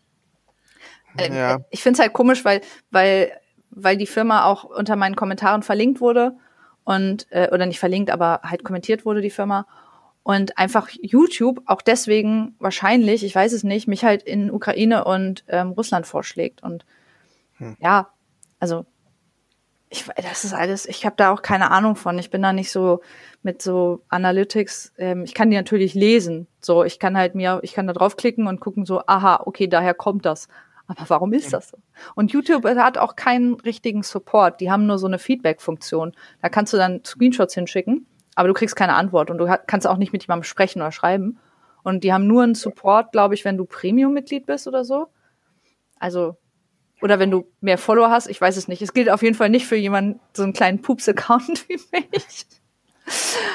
äh, ja. ich finde es halt komisch, weil, weil weil die Firma auch unter meinen Kommentaren verlinkt wurde und äh, oder nicht verlinkt, aber halt kommentiert wurde die Firma und einfach YouTube auch deswegen wahrscheinlich, ich weiß es nicht, mich halt in Ukraine und ähm, Russland vorschlägt und hm. ja, also ich, das ist alles, ich habe da auch keine Ahnung von. Ich bin da nicht so mit so Analytics. Ähm, ich kann die natürlich lesen. So, ich kann halt mir, ich kann da draufklicken und gucken so, aha, okay, daher kommt das. Aber warum ist das so? Und YouTube hat auch keinen richtigen Support. Die haben nur so eine Feedback-Funktion. Da kannst du dann Screenshots hinschicken, aber du kriegst keine Antwort und du kannst auch nicht mit jemandem sprechen oder schreiben. Und die haben nur einen Support, glaube ich, wenn du Premium-Mitglied bist oder so. Also, oder wenn du mehr Follower hast, ich weiß es nicht. Es gilt auf jeden Fall nicht für jemanden, so einen kleinen Pups-Account wie mich.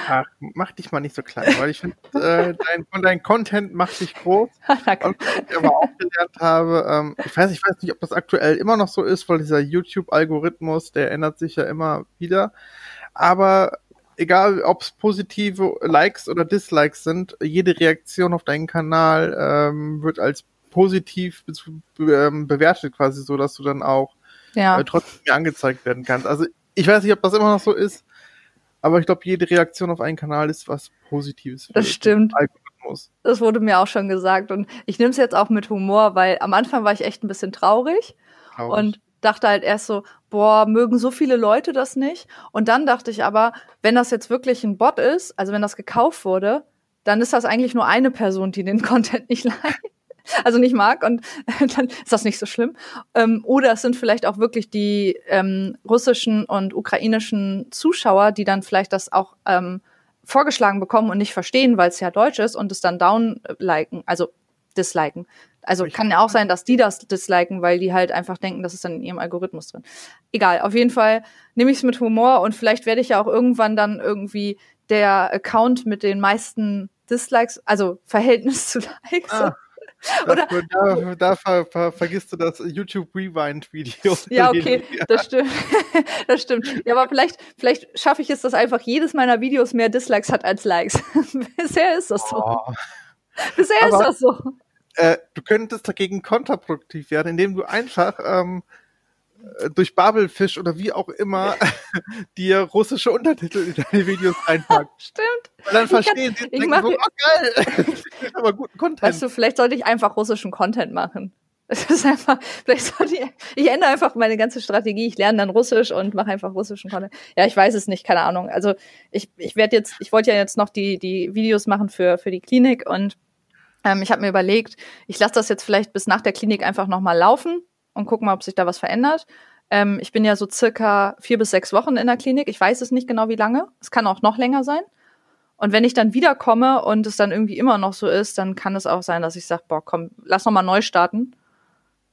Ach, mach dich mal nicht so klein, weil ich finde, äh, dein, dein Content macht dich groß. Danke. Und was ich aber auch gelernt habe, ähm, ich weiß, ich weiß nicht, ob das aktuell immer noch so ist, weil dieser YouTube-Algorithmus, der ändert sich ja immer wieder. Aber egal, ob es positive Likes oder Dislikes sind, jede Reaktion auf deinen Kanal ähm, wird als positiv ähm, bewertet, quasi so, dass du dann auch ja. äh, trotzdem mehr angezeigt werden kannst. Also ich weiß nicht, ob das immer noch so ist. Aber ich glaube, jede Reaktion auf einen Kanal ist was Positives. Das stimmt. Algorithmus. Das wurde mir auch schon gesagt. Und ich nehme es jetzt auch mit Humor, weil am Anfang war ich echt ein bisschen traurig. traurig. Und dachte halt erst so, boah, mögen so viele Leute das nicht. Und dann dachte ich aber, wenn das jetzt wirklich ein Bot ist, also wenn das gekauft wurde, dann ist das eigentlich nur eine Person, die den Content nicht liked also nicht mag und dann ist das nicht so schlimm. Ähm, oder es sind vielleicht auch wirklich die ähm, russischen und ukrainischen Zuschauer, die dann vielleicht das auch ähm, vorgeschlagen bekommen und nicht verstehen, weil es ja Deutsch ist und es dann downliken, also disliken. Also kann ja auch sein, dass die das disliken, weil die halt einfach denken, das ist dann in ihrem Algorithmus drin. Egal, auf jeden Fall nehme ich es mit Humor und vielleicht werde ich ja auch irgendwann dann irgendwie der Account mit den meisten Dislikes, also Verhältnis zu Likes. Ah. Oder da, da ver, ver, vergisst du das YouTube Rewind Video. Ja, okay, das stimmt. das stimmt. Ja, aber vielleicht, vielleicht schaffe ich es, dass einfach jedes meiner Videos mehr Dislikes hat als Likes. Bisher ist das so. Oh. Bisher aber, ist das so. Äh, du könntest dagegen kontraproduktiv werden, indem du einfach ähm, äh, durch Babelfisch oder wie auch immer dir russische Untertitel in deine Videos einpackst. Stimmt. Und dann verstehen sie, ich denken so, oh geil, aber guten Content. Weißt du, vielleicht sollte ich einfach russischen Content machen. Es ist einfach, vielleicht sollte ich, ich ändere einfach meine ganze Strategie. Ich lerne dann Russisch und mache einfach russischen Content. Ja, ich weiß es nicht, keine Ahnung. Also ich, ich werde jetzt, ich wollte ja jetzt noch die, die Videos machen für, für die Klinik und ähm, ich habe mir überlegt, ich lasse das jetzt vielleicht bis nach der Klinik einfach nochmal laufen und gucken mal, ob sich da was verändert. Ähm, ich bin ja so circa vier bis sechs Wochen in der Klinik. Ich weiß es nicht genau, wie lange. Es kann auch noch länger sein. Und wenn ich dann wiederkomme und es dann irgendwie immer noch so ist, dann kann es auch sein, dass ich sage, boah, komm, lass noch mal neu starten.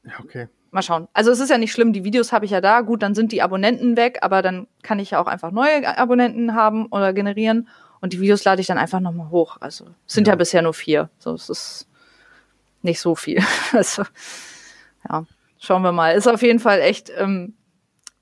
Ja, okay. Mal schauen. Also es ist ja nicht schlimm, die Videos habe ich ja da. Gut, dann sind die Abonnenten weg, aber dann kann ich ja auch einfach neue Abonnenten haben oder generieren. Und die Videos lade ich dann einfach nochmal hoch. Also es sind ja. ja bisher nur vier. So, es ist nicht so viel. also, ja schauen wir mal. Ist auf jeden Fall echt ähm,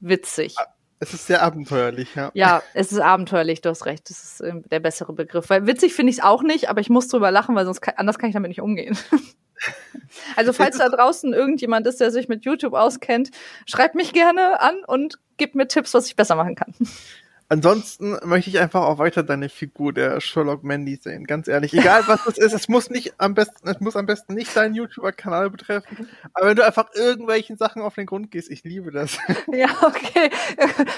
witzig. Ah, es ist sehr abenteuerlich, ja. Ja, es ist abenteuerlich, du hast recht. Das ist äh, der bessere Begriff. Weil witzig finde ich es auch nicht, aber ich muss drüber lachen, weil sonst kann, anders kann ich damit nicht umgehen. also, falls da draußen irgendjemand ist, der sich mit YouTube auskennt, schreibt mich gerne an und gebt mir Tipps, was ich besser machen kann. Ansonsten möchte ich einfach auch weiter deine Figur der Sherlock Mandy sehen. Ganz ehrlich. Egal was es ist, es muss nicht am besten, es muss am besten nicht deinen YouTuber-Kanal betreffen. Aber wenn du einfach irgendwelchen Sachen auf den Grund gehst, ich liebe das. Ja, okay.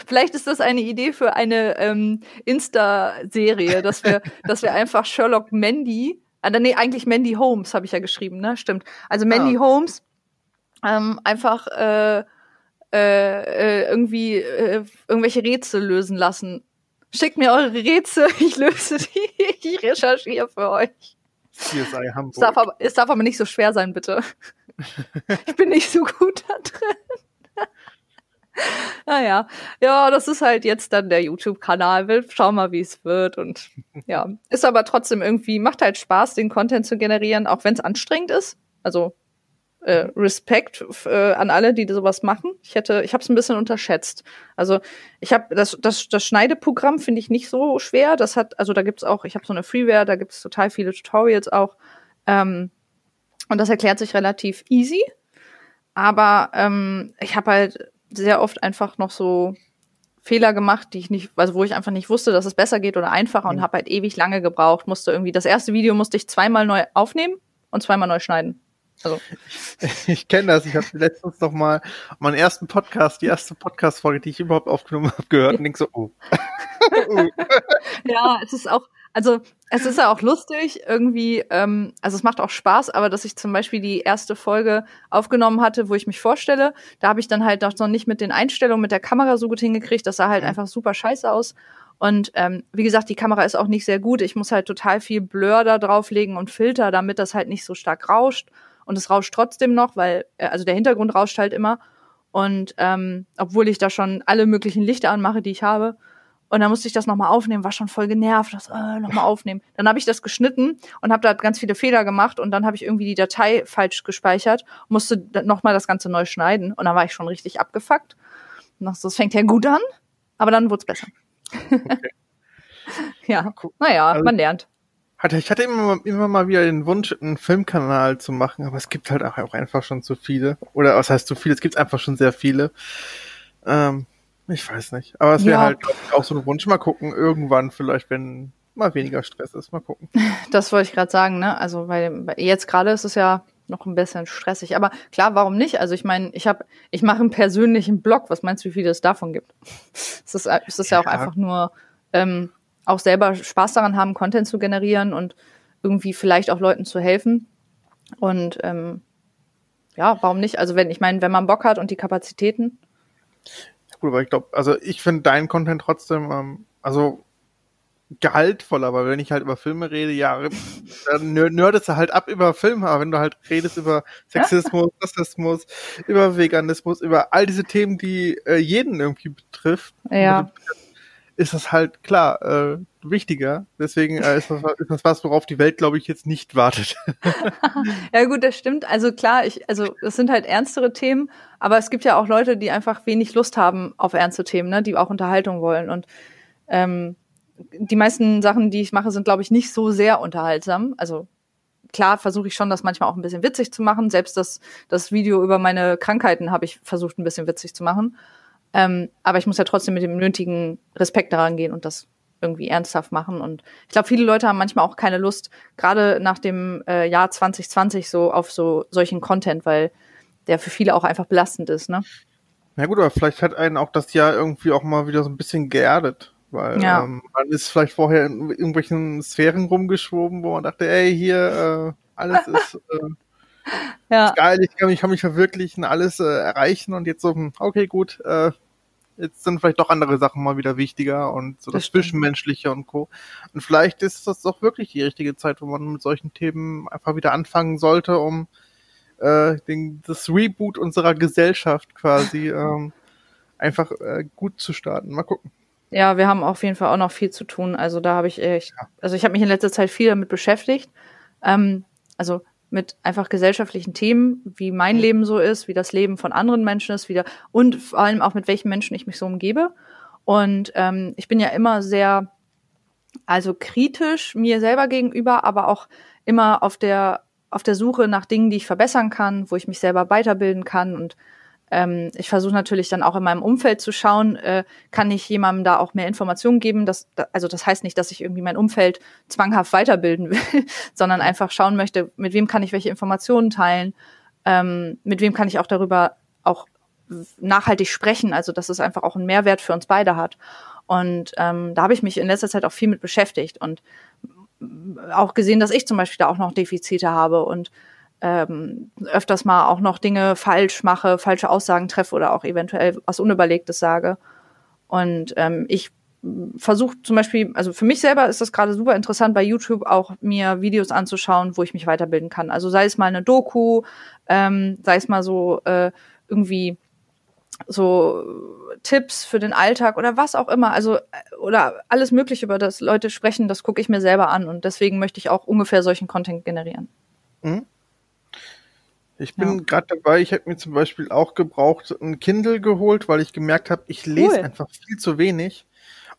Vielleicht ist das eine Idee für eine ähm, Insta-Serie, dass wir, dass wir einfach Sherlock Mandy, äh, nee, eigentlich Mandy Holmes habe ich ja geschrieben, ne? Stimmt. Also Mandy ah. Holmes ähm, einfach äh, äh, äh, irgendwie äh, irgendwelche Rätsel lösen lassen. Schickt mir eure Rätsel, ich löse die, ich recherchiere für euch. CSI Hamburg. Es darf, aber, es darf aber nicht so schwer sein, bitte. ich bin nicht so gut da drin. naja, ja, das ist halt jetzt dann der YouTube-Kanal. Wir schauen mal, wie es wird. Und ja, ist aber trotzdem irgendwie, macht halt Spaß, den Content zu generieren, auch wenn es anstrengend ist. Also äh, Respekt äh, an alle, die sowas machen. Ich hätte, ich habe es ein bisschen unterschätzt. Also ich habe das, das, das Schneideprogramm finde ich nicht so schwer. Das hat, also da gibt's auch, ich habe so eine Freeware, da gibt's total viele Tutorials auch. Ähm, und das erklärt sich relativ easy. Aber ähm, ich habe halt sehr oft einfach noch so Fehler gemacht, die ich nicht, also wo ich einfach nicht wusste, dass es besser geht oder einfacher mhm. und habe halt ewig lange gebraucht. Musste irgendwie das erste Video musste ich zweimal neu aufnehmen und zweimal neu schneiden. Also. Ich, ich kenne das. Ich habe letztens noch mal meinen ersten Podcast, die erste Podcast-Folge, die ich überhaupt aufgenommen habe, gehört und denk so, oh. oh. ja, es ist auch, also es ist ja auch lustig irgendwie, ähm, also es macht auch Spaß, aber dass ich zum Beispiel die erste Folge aufgenommen hatte, wo ich mich vorstelle, da habe ich dann halt noch nicht mit den Einstellungen mit der Kamera so gut hingekriegt, das sah halt einfach super scheiße aus. Und ähm, wie gesagt, die Kamera ist auch nicht sehr gut. Ich muss halt total viel Blur da drauflegen und Filter, damit das halt nicht so stark rauscht und es rauscht trotzdem noch, weil, äh, also der Hintergrund rauscht halt immer. Und ähm, obwohl ich da schon alle möglichen Lichter anmache, die ich habe. Und dann musste ich das nochmal aufnehmen, war schon voll genervt, das äh, nochmal aufnehmen. Dann habe ich das geschnitten und habe da ganz viele Fehler gemacht und dann habe ich irgendwie die Datei falsch gespeichert, musste nochmal das Ganze neu schneiden und dann war ich schon richtig abgefuckt. Und dachte, das fängt ja gut an, aber dann wurde es besser. Okay. ja, naja, also, man lernt hatte, ich hatte immer, immer mal wieder den Wunsch, einen Filmkanal zu machen, aber es gibt halt auch, einfach schon zu viele. Oder was heißt zu viele? Es gibt einfach schon sehr viele. Ähm, ich weiß nicht. Aber es wäre ja. halt auch so ein Wunsch. Mal gucken, irgendwann vielleicht, wenn mal weniger Stress ist. Mal gucken. Das wollte ich gerade sagen, ne? Also, weil jetzt gerade ist es ja noch ein bisschen stressig. Aber klar, warum nicht? Also ich meine, ich habe, ich mache einen persönlichen Blog. Was meinst du, wie viele es davon gibt? es ist, es ist ja, ja auch einfach nur ähm, auch selber Spaß daran haben, Content zu generieren und irgendwie vielleicht auch Leuten zu helfen. Und ähm, ja, warum nicht? Also wenn, ich meine, wenn man Bock hat und die Kapazitäten. Gut, aber ich glaube, also ich finde deinen Content trotzdem, ähm, also gehaltvoller, weil wenn ich halt über Filme rede, ja, dann nerdest du halt ab über Filme, aber wenn du halt redest über Sexismus, Rassismus, über Veganismus, über all diese Themen, die äh, jeden irgendwie betrifft, ja. Ist das halt klar äh, wichtiger. Deswegen äh, ist, das, ist das was, worauf die Welt, glaube ich, jetzt nicht wartet. ja gut, das stimmt. Also klar, ich, also das sind halt ernstere Themen, aber es gibt ja auch Leute, die einfach wenig Lust haben auf ernste Themen, ne, die auch Unterhaltung wollen und ähm, die meisten Sachen, die ich mache, sind, glaube ich, nicht so sehr unterhaltsam. Also klar versuche ich schon, das manchmal auch ein bisschen witzig zu machen. Selbst das, das Video über meine Krankheiten habe ich versucht, ein bisschen witzig zu machen. Ähm, aber ich muss ja trotzdem mit dem nötigen Respekt daran gehen und das irgendwie ernsthaft machen. Und ich glaube, viele Leute haben manchmal auch keine Lust, gerade nach dem äh, Jahr 2020 so auf so solchen Content, weil der für viele auch einfach belastend ist, ne? Na gut, aber vielleicht hat einen auch das Jahr irgendwie auch mal wieder so ein bisschen geerdet. Weil ja. ähm, man ist vielleicht vorher in irgendwelchen Sphären rumgeschwoben, wo man dachte, ey, hier, äh, alles ist, äh, ja. geil, ich kann, mich, kann mich verwirklichen, alles äh, erreichen und jetzt so, hm, okay, gut, äh, jetzt sind vielleicht doch andere Sachen mal wieder wichtiger und so das, das Zwischenmenschliche und Co. Und vielleicht ist das doch wirklich die richtige Zeit, wo man mit solchen Themen einfach wieder anfangen sollte, um äh, den, das Reboot unserer Gesellschaft quasi ähm, einfach äh, gut zu starten. Mal gucken. Ja, wir haben auf jeden Fall auch noch viel zu tun. Also da habe ich echt, also ich habe mich in letzter Zeit viel damit beschäftigt. Ähm, also mit einfach gesellschaftlichen Themen, wie mein. Leben so ist, wie das Leben von anderen Menschen ist, wieder und vor allem auch mit welchen Menschen ich mich so umgebe. Und ähm, ich bin ja immer sehr, also kritisch mir selber gegenüber, aber auch immer auf der auf der Suche nach Dingen, die ich verbessern kann, wo ich mich selber weiterbilden kann und ähm, ich versuche natürlich dann auch in meinem Umfeld zu schauen, äh, kann ich jemandem da auch mehr Informationen geben. Das, also das heißt nicht, dass ich irgendwie mein Umfeld zwanghaft weiterbilden will, sondern einfach schauen möchte, mit wem kann ich welche Informationen teilen, ähm, mit wem kann ich auch darüber auch nachhaltig sprechen, also dass es einfach auch einen Mehrwert für uns beide hat. Und ähm, da habe ich mich in letzter Zeit auch viel mit beschäftigt und auch gesehen, dass ich zum Beispiel da auch noch Defizite habe und ähm, öfters mal auch noch Dinge falsch mache, falsche Aussagen treffe oder auch eventuell was Unüberlegtes sage. Und ähm, ich versuche zum Beispiel, also für mich selber ist das gerade super interessant, bei YouTube auch mir Videos anzuschauen, wo ich mich weiterbilden kann. Also sei es mal eine Doku, ähm, sei es mal so äh, irgendwie so Tipps für den Alltag oder was auch immer. Also oder alles Mögliche, über das Leute sprechen, das gucke ich mir selber an und deswegen möchte ich auch ungefähr solchen Content generieren. Mhm. Ich bin ja. gerade dabei, ich habe mir zum Beispiel auch gebraucht ein Kindle geholt, weil ich gemerkt habe, ich lese cool. einfach viel zu wenig.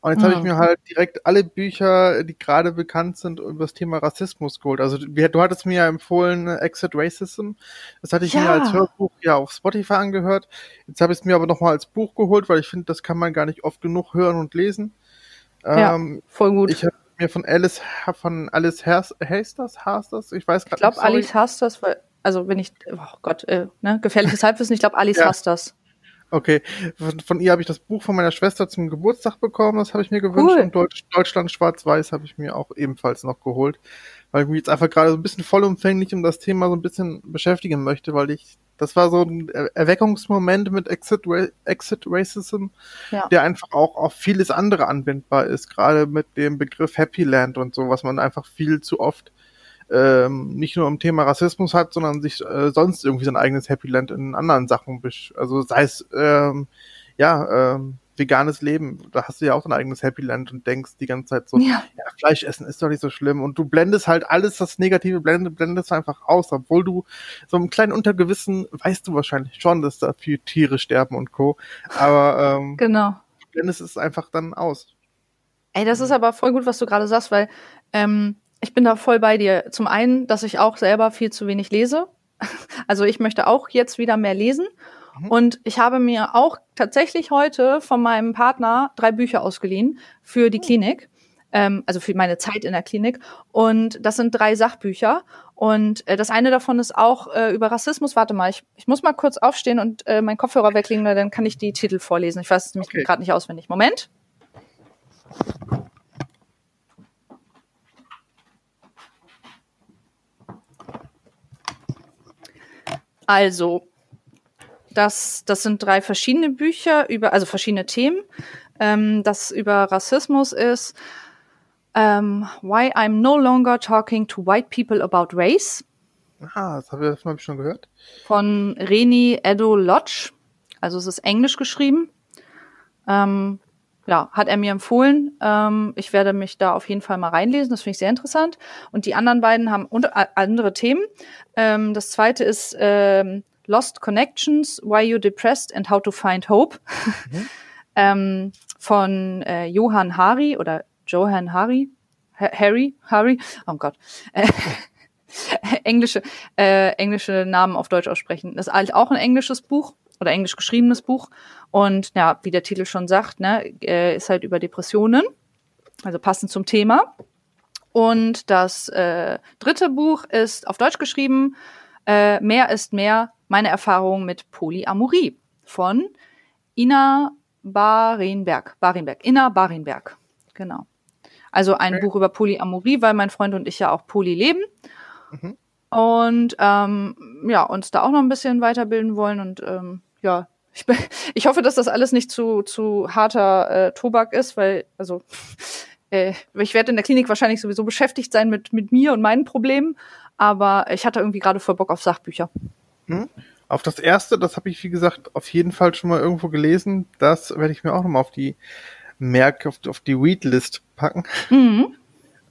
Und jetzt mhm. habe ich mir halt direkt alle Bücher, die gerade bekannt sind, über das Thema Rassismus geholt. Also du hattest mir ja empfohlen Exit Racism. Das hatte ich ja. mir als Hörbuch ja auf Spotify angehört. Jetzt habe ich es mir aber nochmal als Buch geholt, weil ich finde, das kann man gar nicht oft genug hören und lesen. Ja, ähm, voll gut. Ich habe mir von Alice von Alice Hasters, Hasters, ich weiß gerade nicht. Ich glaube Alice Hasters, weil also wenn ich, oh Gott, äh, ne, gefährliches Halbwissen, ich glaube, Alice ja. hasst das. Okay, von, von, ihr habe ich das Buch von meiner Schwester zum Geburtstag bekommen, das habe ich mir gewünscht cool. und Deutsch, Deutschland Schwarz-Weiß habe ich mir auch ebenfalls noch geholt, weil ich mich jetzt einfach gerade so ein bisschen vollumfänglich um das Thema so ein bisschen beschäftigen möchte, weil ich, das war so ein Erweckungsmoment mit Exit, Exit Racism, ja. der einfach auch auf vieles andere anwendbar ist, gerade mit dem Begriff Happy Land und so, was man einfach viel zu oft ähm, nicht nur im Thema Rassismus hat, sondern sich äh, sonst irgendwie sein eigenes Happy Land in anderen Sachen, also sei es ähm, ja ähm, veganes Leben, da hast du ja auch dein eigenes Happy Land und denkst die ganze Zeit so, ja. ja, Fleisch essen ist doch nicht so schlimm und du blendest halt alles, das Negative blendest, blendest einfach aus, obwohl du so im kleinen Untergewissen weißt du wahrscheinlich schon, dass da viele Tiere sterben und Co. Aber ähm, genau. du blendest es einfach dann aus. Ey, das ist aber voll gut, was du gerade sagst, weil ähm, ich bin da voll bei dir. Zum einen, dass ich auch selber viel zu wenig lese. Also ich möchte auch jetzt wieder mehr lesen. Mhm. Und ich habe mir auch tatsächlich heute von meinem Partner drei Bücher ausgeliehen für die oh. Klinik. Ähm, also für meine Zeit in der Klinik. Und das sind drei Sachbücher. Und äh, das eine davon ist auch äh, über Rassismus. Warte mal, ich, ich muss mal kurz aufstehen und äh, meinen Kopfhörer weglegen, dann kann ich die Titel vorlesen. Ich weiß es nämlich okay. gerade nicht auswendig. Moment. Also, das, das sind drei verschiedene Bücher über, also verschiedene Themen. Ähm, das über Rassismus ist ähm, Why I'm No Longer Talking to White People About Race. Ah, das habe ich, hab ich schon gehört. Von Reni Edo Lodge. Also es ist englisch geschrieben. Ähm, ja, hat er mir empfohlen. Ähm, ich werde mich da auf jeden Fall mal reinlesen. Das finde ich sehr interessant. Und die anderen beiden haben unter, andere Themen. Ähm, das zweite ist ähm, Lost Connections, Why You're Depressed and How to Find Hope. Mhm. ähm, von äh, Johann Hari oder Johann Hari. Harry, Harry, oh Gott. Äh, englische, äh, englische Namen auf Deutsch aussprechen. Das ist halt auch ein englisches Buch oder englisch geschriebenes Buch. Und ja, wie der Titel schon sagt, ne, äh, ist halt über Depressionen, also passend zum Thema. Und das äh, dritte Buch ist auf Deutsch geschrieben, äh, Mehr ist mehr, meine Erfahrung mit Polyamorie von Ina Barenberg. Barenberg. Ina Barenberg. Genau. Also ein okay. Buch über Polyamorie, weil mein Freund und ich ja auch poly leben. Mhm. Und ähm, ja, uns da auch noch ein bisschen weiterbilden wollen. Und ähm, ja, ich, ich hoffe, dass das alles nicht zu, zu harter äh, Tobak ist, weil, also, äh, ich werde in der Klinik wahrscheinlich sowieso beschäftigt sein mit, mit mir und meinen Problemen, aber ich hatte irgendwie gerade voll Bock auf Sachbücher. Hm? Auf das erste, das habe ich, wie gesagt, auf jeden Fall schon mal irgendwo gelesen. Das werde ich mir auch nochmal auf die Merk, auf, auf die Weedlist packen. Mhm.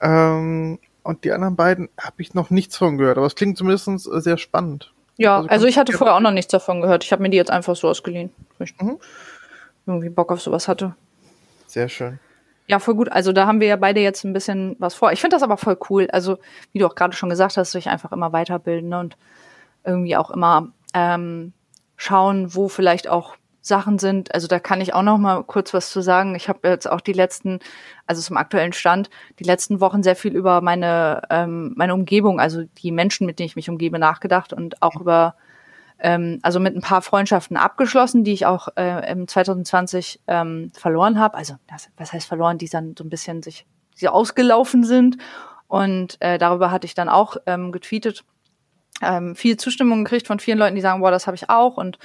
Ähm, und die anderen beiden habe ich noch nichts von gehört, aber es klingt zumindest sehr spannend. Ja, also, also ich hatte vorher auch noch nichts davon gehört. Ich habe mir die jetzt einfach so ausgeliehen, weil ich mhm. irgendwie Bock auf sowas hatte. Sehr schön. Ja, voll gut. Also da haben wir ja beide jetzt ein bisschen was vor. Ich finde das aber voll cool. Also wie du auch gerade schon gesagt hast, sich einfach immer weiterbilden und irgendwie auch immer ähm, schauen, wo vielleicht auch Sachen sind. Also da kann ich auch noch mal kurz was zu sagen. Ich habe jetzt auch die letzten, also zum aktuellen Stand, die letzten Wochen sehr viel über meine ähm, meine Umgebung, also die Menschen, mit denen ich mich umgebe, nachgedacht und auch über ähm, also mit ein paar Freundschaften abgeschlossen, die ich auch äh, im 2020 ähm, verloren habe. Also das, was heißt verloren, die dann so ein bisschen sich die ausgelaufen sind. Und äh, darüber hatte ich dann auch ähm, getweetet, ähm, viel Zustimmung gekriegt von vielen Leuten, die sagen, boah, das habe ich auch und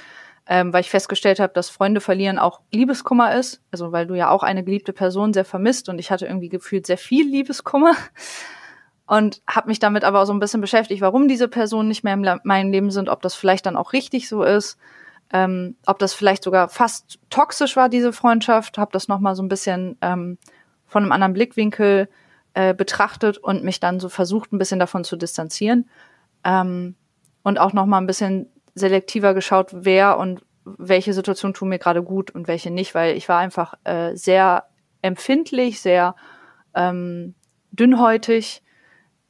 ähm, weil ich festgestellt habe, dass Freunde verlieren auch Liebeskummer ist. Also weil du ja auch eine geliebte Person sehr vermisst und ich hatte irgendwie gefühlt sehr viel Liebeskummer und habe mich damit aber auch so ein bisschen beschäftigt, warum diese Personen nicht mehr in meinem Leben sind, ob das vielleicht dann auch richtig so ist, ähm, ob das vielleicht sogar fast toxisch war, diese Freundschaft, habe das nochmal so ein bisschen ähm, von einem anderen Blickwinkel äh, betrachtet und mich dann so versucht, ein bisschen davon zu distanzieren. Ähm, und auch nochmal ein bisschen selektiver geschaut, wer und welche Situation tun mir gerade gut und welche nicht, weil ich war einfach äh, sehr empfindlich, sehr ähm, dünnhäutig.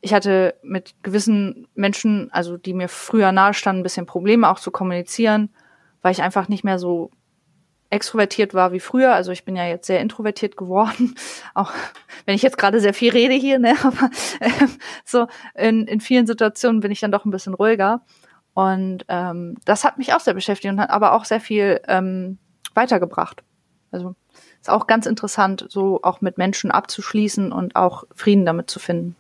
Ich hatte mit gewissen Menschen, also die mir früher nahe standen, ein bisschen Probleme auch zu kommunizieren, weil ich einfach nicht mehr so extrovertiert war wie früher. Also ich bin ja jetzt sehr introvertiert geworden, auch wenn ich jetzt gerade sehr viel rede hier, ne? Aber äh, so in, in vielen Situationen bin ich dann doch ein bisschen ruhiger. Und ähm, das hat mich auch sehr beschäftigt und hat aber auch sehr viel ähm, weitergebracht. Also ist auch ganz interessant, so auch mit Menschen abzuschließen und auch Frieden damit zu finden.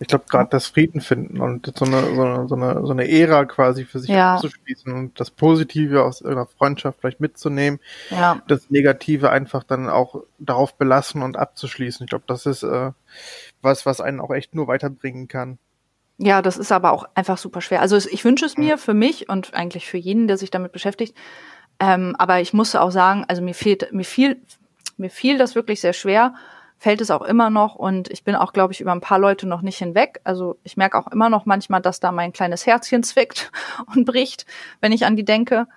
Ich glaube, gerade das Frieden finden und so eine, so, eine, so, eine, so eine Ära quasi für sich ja. abzuschließen und das Positive aus irgendeiner Freundschaft vielleicht mitzunehmen, ja. das Negative einfach dann auch darauf belassen und abzuschließen. Ich glaube, das ist äh, was, was einen auch echt nur weiterbringen kann. Ja, das ist aber auch einfach super schwer. Also ich wünsche es mir für mich und eigentlich für jeden, der sich damit beschäftigt. Ähm, aber ich musste auch sagen, also mir fehlt, mir fiel, mir fiel das wirklich sehr schwer, fällt es auch immer noch und ich bin auch, glaube ich, über ein paar Leute noch nicht hinweg. Also ich merke auch immer noch manchmal, dass da mein kleines Herzchen zwickt und bricht, wenn ich an die denke.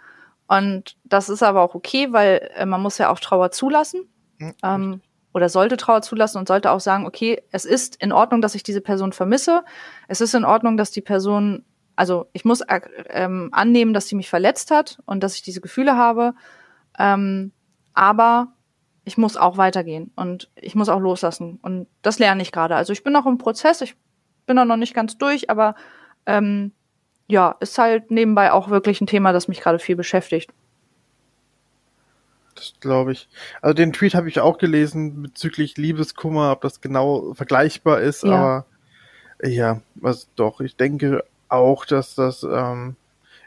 Und das ist aber auch okay, weil äh, man muss ja auch Trauer zulassen. Mhm. Ähm, oder sollte Trauer zulassen und sollte auch sagen, okay, es ist in Ordnung, dass ich diese Person vermisse. Es ist in Ordnung, dass die Person, also ich muss äh, ähm, annehmen, dass sie mich verletzt hat und dass ich diese Gefühle habe. Ähm, aber ich muss auch weitergehen und ich muss auch loslassen. Und das lerne ich gerade. Also ich bin noch im Prozess, ich bin noch nicht ganz durch, aber ähm, ja, ist halt nebenbei auch wirklich ein Thema, das mich gerade viel beschäftigt. Das glaube ich. Also den Tweet habe ich auch gelesen bezüglich Liebeskummer, ob das genau vergleichbar ist, ja. aber ja, was doch, ich denke auch, dass das, ähm,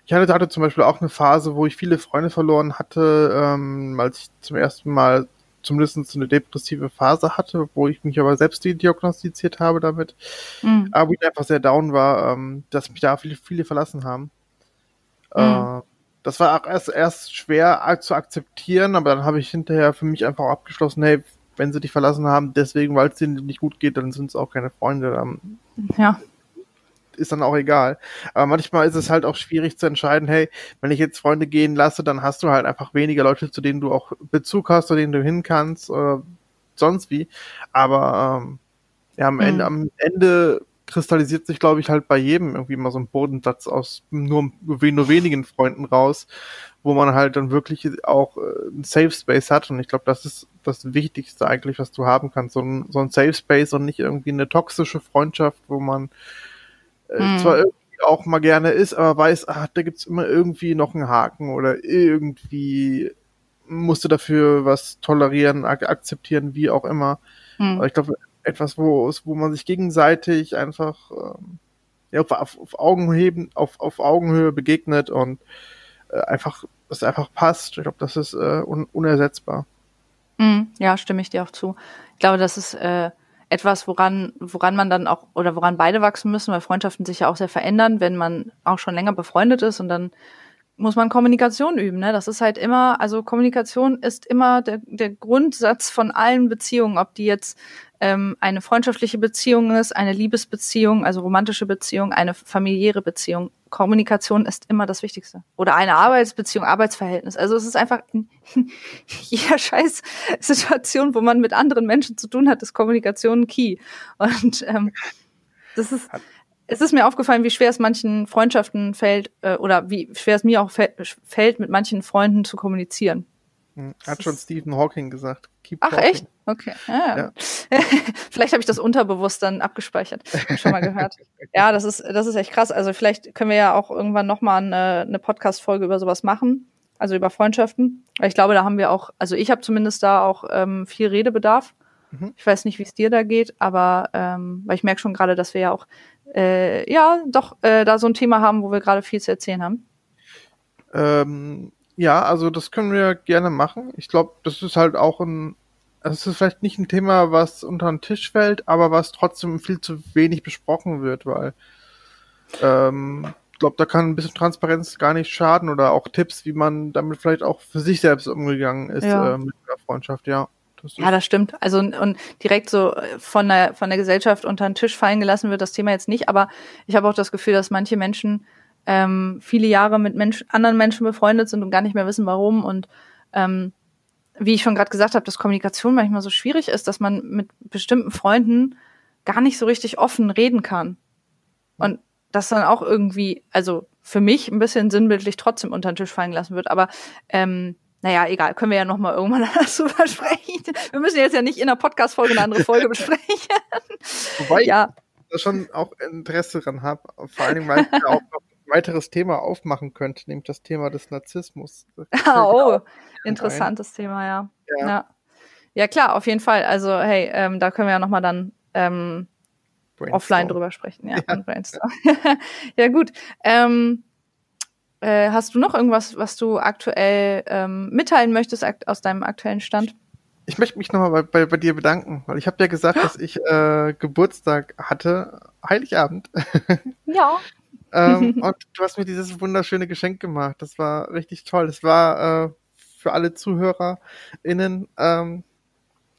ich hatte, hatte zum Beispiel auch eine Phase, wo ich viele Freunde verloren hatte, ähm, als ich zum ersten Mal zumindest eine depressive Phase hatte, wo ich mich aber selbst diagnostiziert habe damit. Mhm. Aber ich einfach sehr down war, ähm, dass mich da viele, viele verlassen haben. Mhm. Äh, das war auch erst, erst schwer zu akzeptieren, aber dann habe ich hinterher für mich einfach abgeschlossen, hey, wenn sie dich verlassen haben, deswegen, weil es denen nicht gut geht, dann sind es auch keine Freunde. Dann ja. Ist dann auch egal. Aber manchmal ist es halt auch schwierig zu entscheiden, hey, wenn ich jetzt Freunde gehen lasse, dann hast du halt einfach weniger Leute, zu denen du auch Bezug hast, zu denen du hin kannst oder sonst wie. Aber ähm, ja, am mhm. Ende, am Ende kristallisiert sich, glaube ich, halt bei jedem irgendwie mal so ein Bodensatz aus nur, nur wenigen Freunden raus, wo man halt dann wirklich auch äh, ein Safe Space hat. Und ich glaube, das ist das Wichtigste eigentlich, was du haben kannst. So ein, so ein Safe Space und nicht irgendwie eine toxische Freundschaft, wo man äh, mhm. zwar irgendwie auch mal gerne ist, aber weiß, ah, da gibt's immer irgendwie noch einen Haken oder irgendwie musst du dafür was tolerieren, ak akzeptieren, wie auch immer. Aber ich glaube, etwas, wo, wo man sich gegenseitig einfach ähm, ja, auf, auf, Augenheben, auf, auf Augenhöhe begegnet und äh, einfach das einfach passt. Ich glaube, das ist äh, un unersetzbar. Mm, ja, stimme ich dir auch zu. Ich glaube, das ist äh, etwas, woran, woran man dann auch oder woran beide wachsen müssen, weil Freundschaften sich ja auch sehr verändern, wenn man auch schon länger befreundet ist und dann muss man Kommunikation üben. Ne? Das ist halt immer, also Kommunikation ist immer der, der Grundsatz von allen Beziehungen, ob die jetzt ähm, eine freundschaftliche Beziehung ist, eine Liebesbeziehung, also romantische Beziehung, eine familiäre Beziehung. Kommunikation ist immer das Wichtigste. Oder eine Arbeitsbeziehung, Arbeitsverhältnis. Also es ist einfach in jeder scheiß Situation, wo man mit anderen Menschen zu tun hat, ist Kommunikation key. Und ähm, das ist es ist mir aufgefallen, wie schwer es manchen Freundschaften fällt, äh, oder wie schwer es mir auch fällt, mit manchen Freunden zu kommunizieren. Hm, hat schon Stephen Hawking gesagt. Keep Ach, talking. echt? Okay. Ah, ja. vielleicht habe ich das unterbewusst dann abgespeichert. Schon mal gehört. ja, das ist, das ist echt krass. Also vielleicht können wir ja auch irgendwann nochmal eine, eine Podcast-Folge über sowas machen. Also über Freundschaften. Ich glaube, da haben wir auch, also ich habe zumindest da auch ähm, viel Redebedarf. Mhm. Ich weiß nicht, wie es dir da geht, aber ähm, weil ich merke schon gerade, dass wir ja auch äh, ja doch äh, da so ein Thema haben, wo wir gerade viel zu erzählen haben. Ähm, ja, also das können wir gerne machen. Ich glaube, das ist halt auch ein, es ist vielleicht nicht ein Thema, was unter den Tisch fällt, aber was trotzdem viel zu wenig besprochen wird, weil ähm, ich glaube, da kann ein bisschen Transparenz gar nicht schaden oder auch Tipps, wie man damit vielleicht auch für sich selbst umgegangen ist ja. äh, mit der Freundschaft, ja. Das ja, das stimmt. Also und direkt so von der von der Gesellschaft unter den Tisch fallen gelassen wird das Thema jetzt nicht, aber ich habe auch das Gefühl, dass manche Menschen ähm, viele Jahre mit Mensch, anderen Menschen befreundet sind und gar nicht mehr wissen, warum. Und ähm, wie ich schon gerade gesagt habe, dass Kommunikation manchmal so schwierig ist, dass man mit bestimmten Freunden gar nicht so richtig offen reden kann. Und das dann auch irgendwie, also für mich ein bisschen sinnbildlich trotzdem unter den Tisch fallen gelassen wird. Aber ähm, naja, egal, können wir ja noch mal irgendwann anders drüber sprechen. Wir müssen jetzt ja nicht in einer Podcast-Folge eine andere Folge besprechen. Wobei ja. ich da schon auch Interesse dran habe, vor allem, weil ich ja auch noch weiteres Thema aufmachen könnte, nämlich das Thema des Narzissmus. oh, interessantes ein. Thema, ja. ja. ja. ja. klar, auf jeden Fall. Also, hey, ähm, da können wir ja nochmal dann ähm, offline drüber sprechen. Ja, ja. ja gut. Ähm, äh, hast du noch irgendwas, was du aktuell ähm, mitteilen möchtest aus deinem aktuellen Stand? Ich möchte mich nochmal bei, bei, bei dir bedanken, weil ich habe ja gesagt, dass ich äh, Geburtstag hatte, Heiligabend. Ja. ähm, und du hast mir dieses wunderschöne Geschenk gemacht. Das war richtig toll. Das war äh, für alle ZuhörerInnen. Ähm,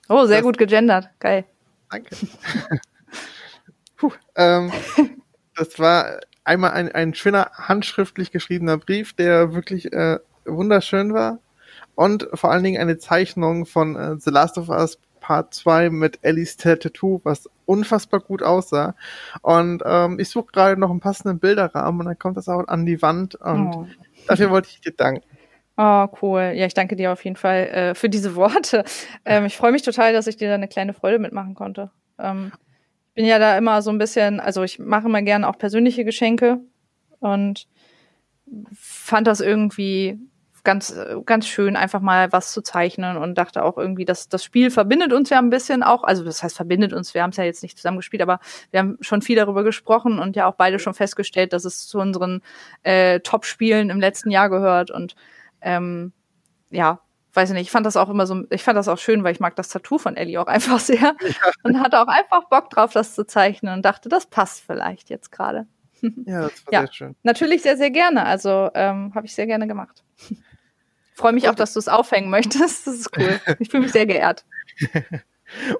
oh, sehr gut gegendert. Geil. Danke. Puh, ähm, das war einmal ein, ein schöner handschriftlich geschriebener Brief, der wirklich äh, wunderschön war. Und vor allen Dingen eine Zeichnung von äh, The Last of Us Part 2 mit Ellie's Tattoo, was unfassbar gut aussah. Und ähm, ich suche gerade noch einen passenden Bilderrahmen und dann kommt das auch an die Wand. Und oh. dafür wollte ich dir danken. Oh, cool. Ja, ich danke dir auf jeden Fall äh, für diese Worte. Ähm, ich freue mich total, dass ich dir da eine kleine Freude mitmachen konnte. Ähm, ich bin ja da immer so ein bisschen, also ich mache immer gerne auch persönliche Geschenke und fand das irgendwie ganz, ganz schön, einfach mal was zu zeichnen und dachte auch irgendwie, dass das Spiel verbindet uns ja ein bisschen auch. Also das heißt, verbindet uns, wir haben es ja jetzt nicht zusammen gespielt, aber wir haben schon viel darüber gesprochen und ja auch beide schon festgestellt, dass es zu unseren äh, Top-Spielen im letzten Jahr gehört. Und ähm, ja, weiß nicht, ich fand das auch immer so, ich fand das auch schön, weil ich mag das Tattoo von Ellie auch einfach sehr ja. und hatte auch einfach Bock drauf, das zu zeichnen und dachte, das passt vielleicht jetzt gerade. Ja, das war ja, sehr schön. Natürlich sehr, sehr gerne. Also ähm, habe ich sehr gerne gemacht. Freue mich auch, dass du es aufhängen möchtest. Das ist cool. Ich fühle mich sehr geehrt.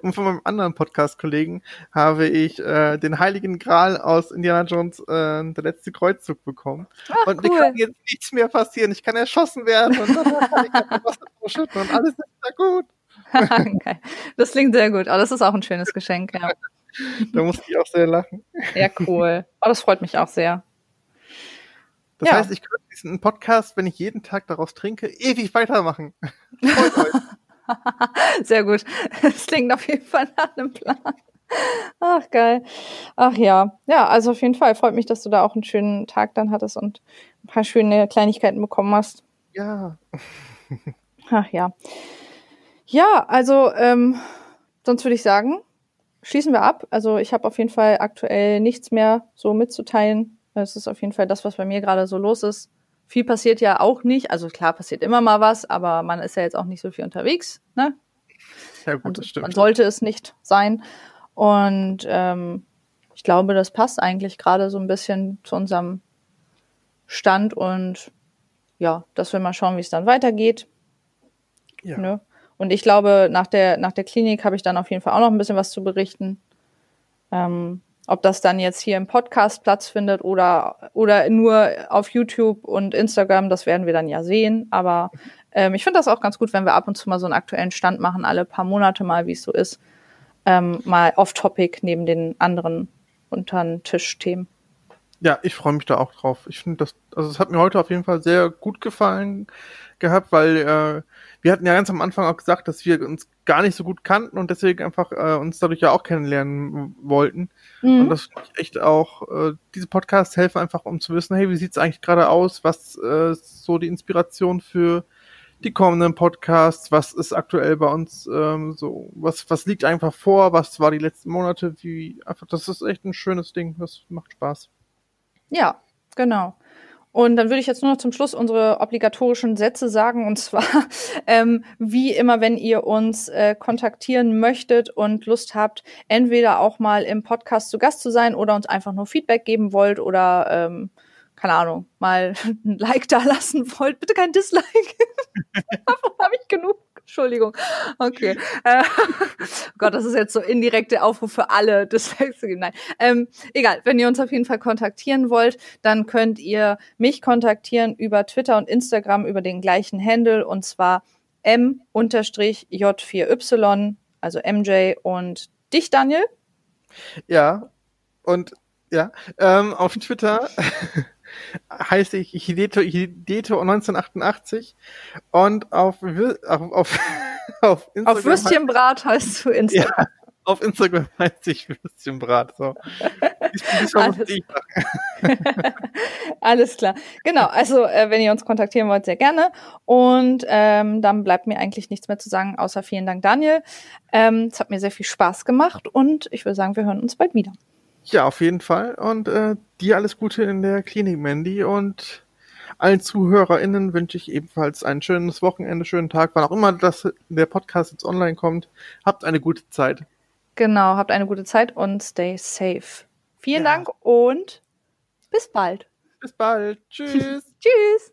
Und von meinem anderen Podcast-Kollegen habe ich äh, den Heiligen Gral aus Indiana Jones, äh, der letzte Kreuzzug bekommen. Ach, und cool. mir kann jetzt nichts mehr passieren. Ich kann erschossen werden und dann kann ich einfach Wasser vorschütten und alles ist da gut. okay. Das klingt sehr gut. Aber das ist auch ein schönes Geschenk, ja. da musste ich auch sehr lachen. Ja, cool. Aber das freut mich auch sehr. Das ja. heißt, ich könnte diesen Podcast, wenn ich jeden Tag daraus trinke, ewig weitermachen. Sehr gut. Das klingt auf jeden Fall nach einem Plan. Ach, geil. Ach ja. Ja, also auf jeden Fall freut mich, dass du da auch einen schönen Tag dann hattest und ein paar schöne Kleinigkeiten bekommen hast. Ja. Ach ja. Ja, also ähm, sonst würde ich sagen, schließen wir ab. Also ich habe auf jeden Fall aktuell nichts mehr so mitzuteilen. Es ist auf jeden Fall das, was bei mir gerade so los ist viel passiert ja auch nicht. Also klar passiert immer mal was, aber man ist ja jetzt auch nicht so viel unterwegs. Ne? Ja gut, das stimmt. Man sollte es nicht sein. Und ähm, ich glaube, das passt eigentlich gerade so ein bisschen zu unserem Stand und ja, dass wir mal schauen, wie es dann weitergeht. Ja. Ne? Und ich glaube, nach der, nach der Klinik habe ich dann auf jeden Fall auch noch ein bisschen was zu berichten. Ähm, ob das dann jetzt hier im Podcast Platz findet oder, oder nur auf YouTube und Instagram, das werden wir dann ja sehen. Aber ähm, ich finde das auch ganz gut, wenn wir ab und zu mal so einen aktuellen Stand machen, alle paar Monate mal, wie es so ist. Ähm, mal off-topic neben den anderen unteren Tischthemen. Ja, ich freue mich da auch drauf. Ich finde das, also es hat mir heute auf jeden Fall sehr gut gefallen gehabt, weil äh, wir hatten ja ganz am Anfang auch gesagt, dass wir uns gar nicht so gut kannten und deswegen einfach äh, uns dadurch ja auch kennenlernen wollten. Mhm. Und das finde ich echt auch, äh, diese Podcasts helfen einfach, um zu wissen, hey, wie sieht's eigentlich gerade aus? Was äh, ist so die Inspiration für die kommenden Podcasts? Was ist aktuell bei uns ähm, so? Was, was liegt einfach vor? Was war die letzten Monate? Wie einfach, das ist echt ein schönes Ding. Das macht Spaß. Ja, genau. Und dann würde ich jetzt nur noch zum Schluss unsere obligatorischen Sätze sagen. Und zwar, ähm, wie immer, wenn ihr uns äh, kontaktieren möchtet und Lust habt, entweder auch mal im Podcast zu Gast zu sein oder uns einfach nur Feedback geben wollt oder ähm, keine Ahnung, mal ein Like da lassen wollt, bitte kein Dislike. Davon habe ich genug. Entschuldigung. Okay. Äh, oh Gott, das ist jetzt so indirekte Aufruf für alle, Dislikes zu geben. Nein. Ähm, egal, wenn ihr uns auf jeden Fall kontaktieren wollt, dann könnt ihr mich kontaktieren über Twitter und Instagram über den gleichen Handle und zwar m-j4y, also MJ und dich, Daniel? Ja, und ja, ähm, auf Twitter heiße ich Hideto, Hideto 1988 und auf, auf, auf, auf Instagram. Auf Würstchenbrat heißt du Instagram. Ja, auf Instagram heißt ich Würstchenbrat. So. Ich Alles. Alles klar. Genau, also äh, wenn ihr uns kontaktieren wollt, sehr gerne. Und ähm, dann bleibt mir eigentlich nichts mehr zu sagen, außer vielen Dank, Daniel. Ähm, es hat mir sehr viel Spaß gemacht und ich würde sagen, wir hören uns bald wieder. Ja, auf jeden Fall. Und äh, dir alles Gute in der Klinik, Mandy. Und allen ZuhörerInnen wünsche ich ebenfalls ein schönes Wochenende, schönen Tag, wann auch immer das, der Podcast jetzt online kommt. Habt eine gute Zeit. Genau, habt eine gute Zeit und stay safe. Vielen ja. Dank und bis bald. Bis bald. Tschüss. Tschüss.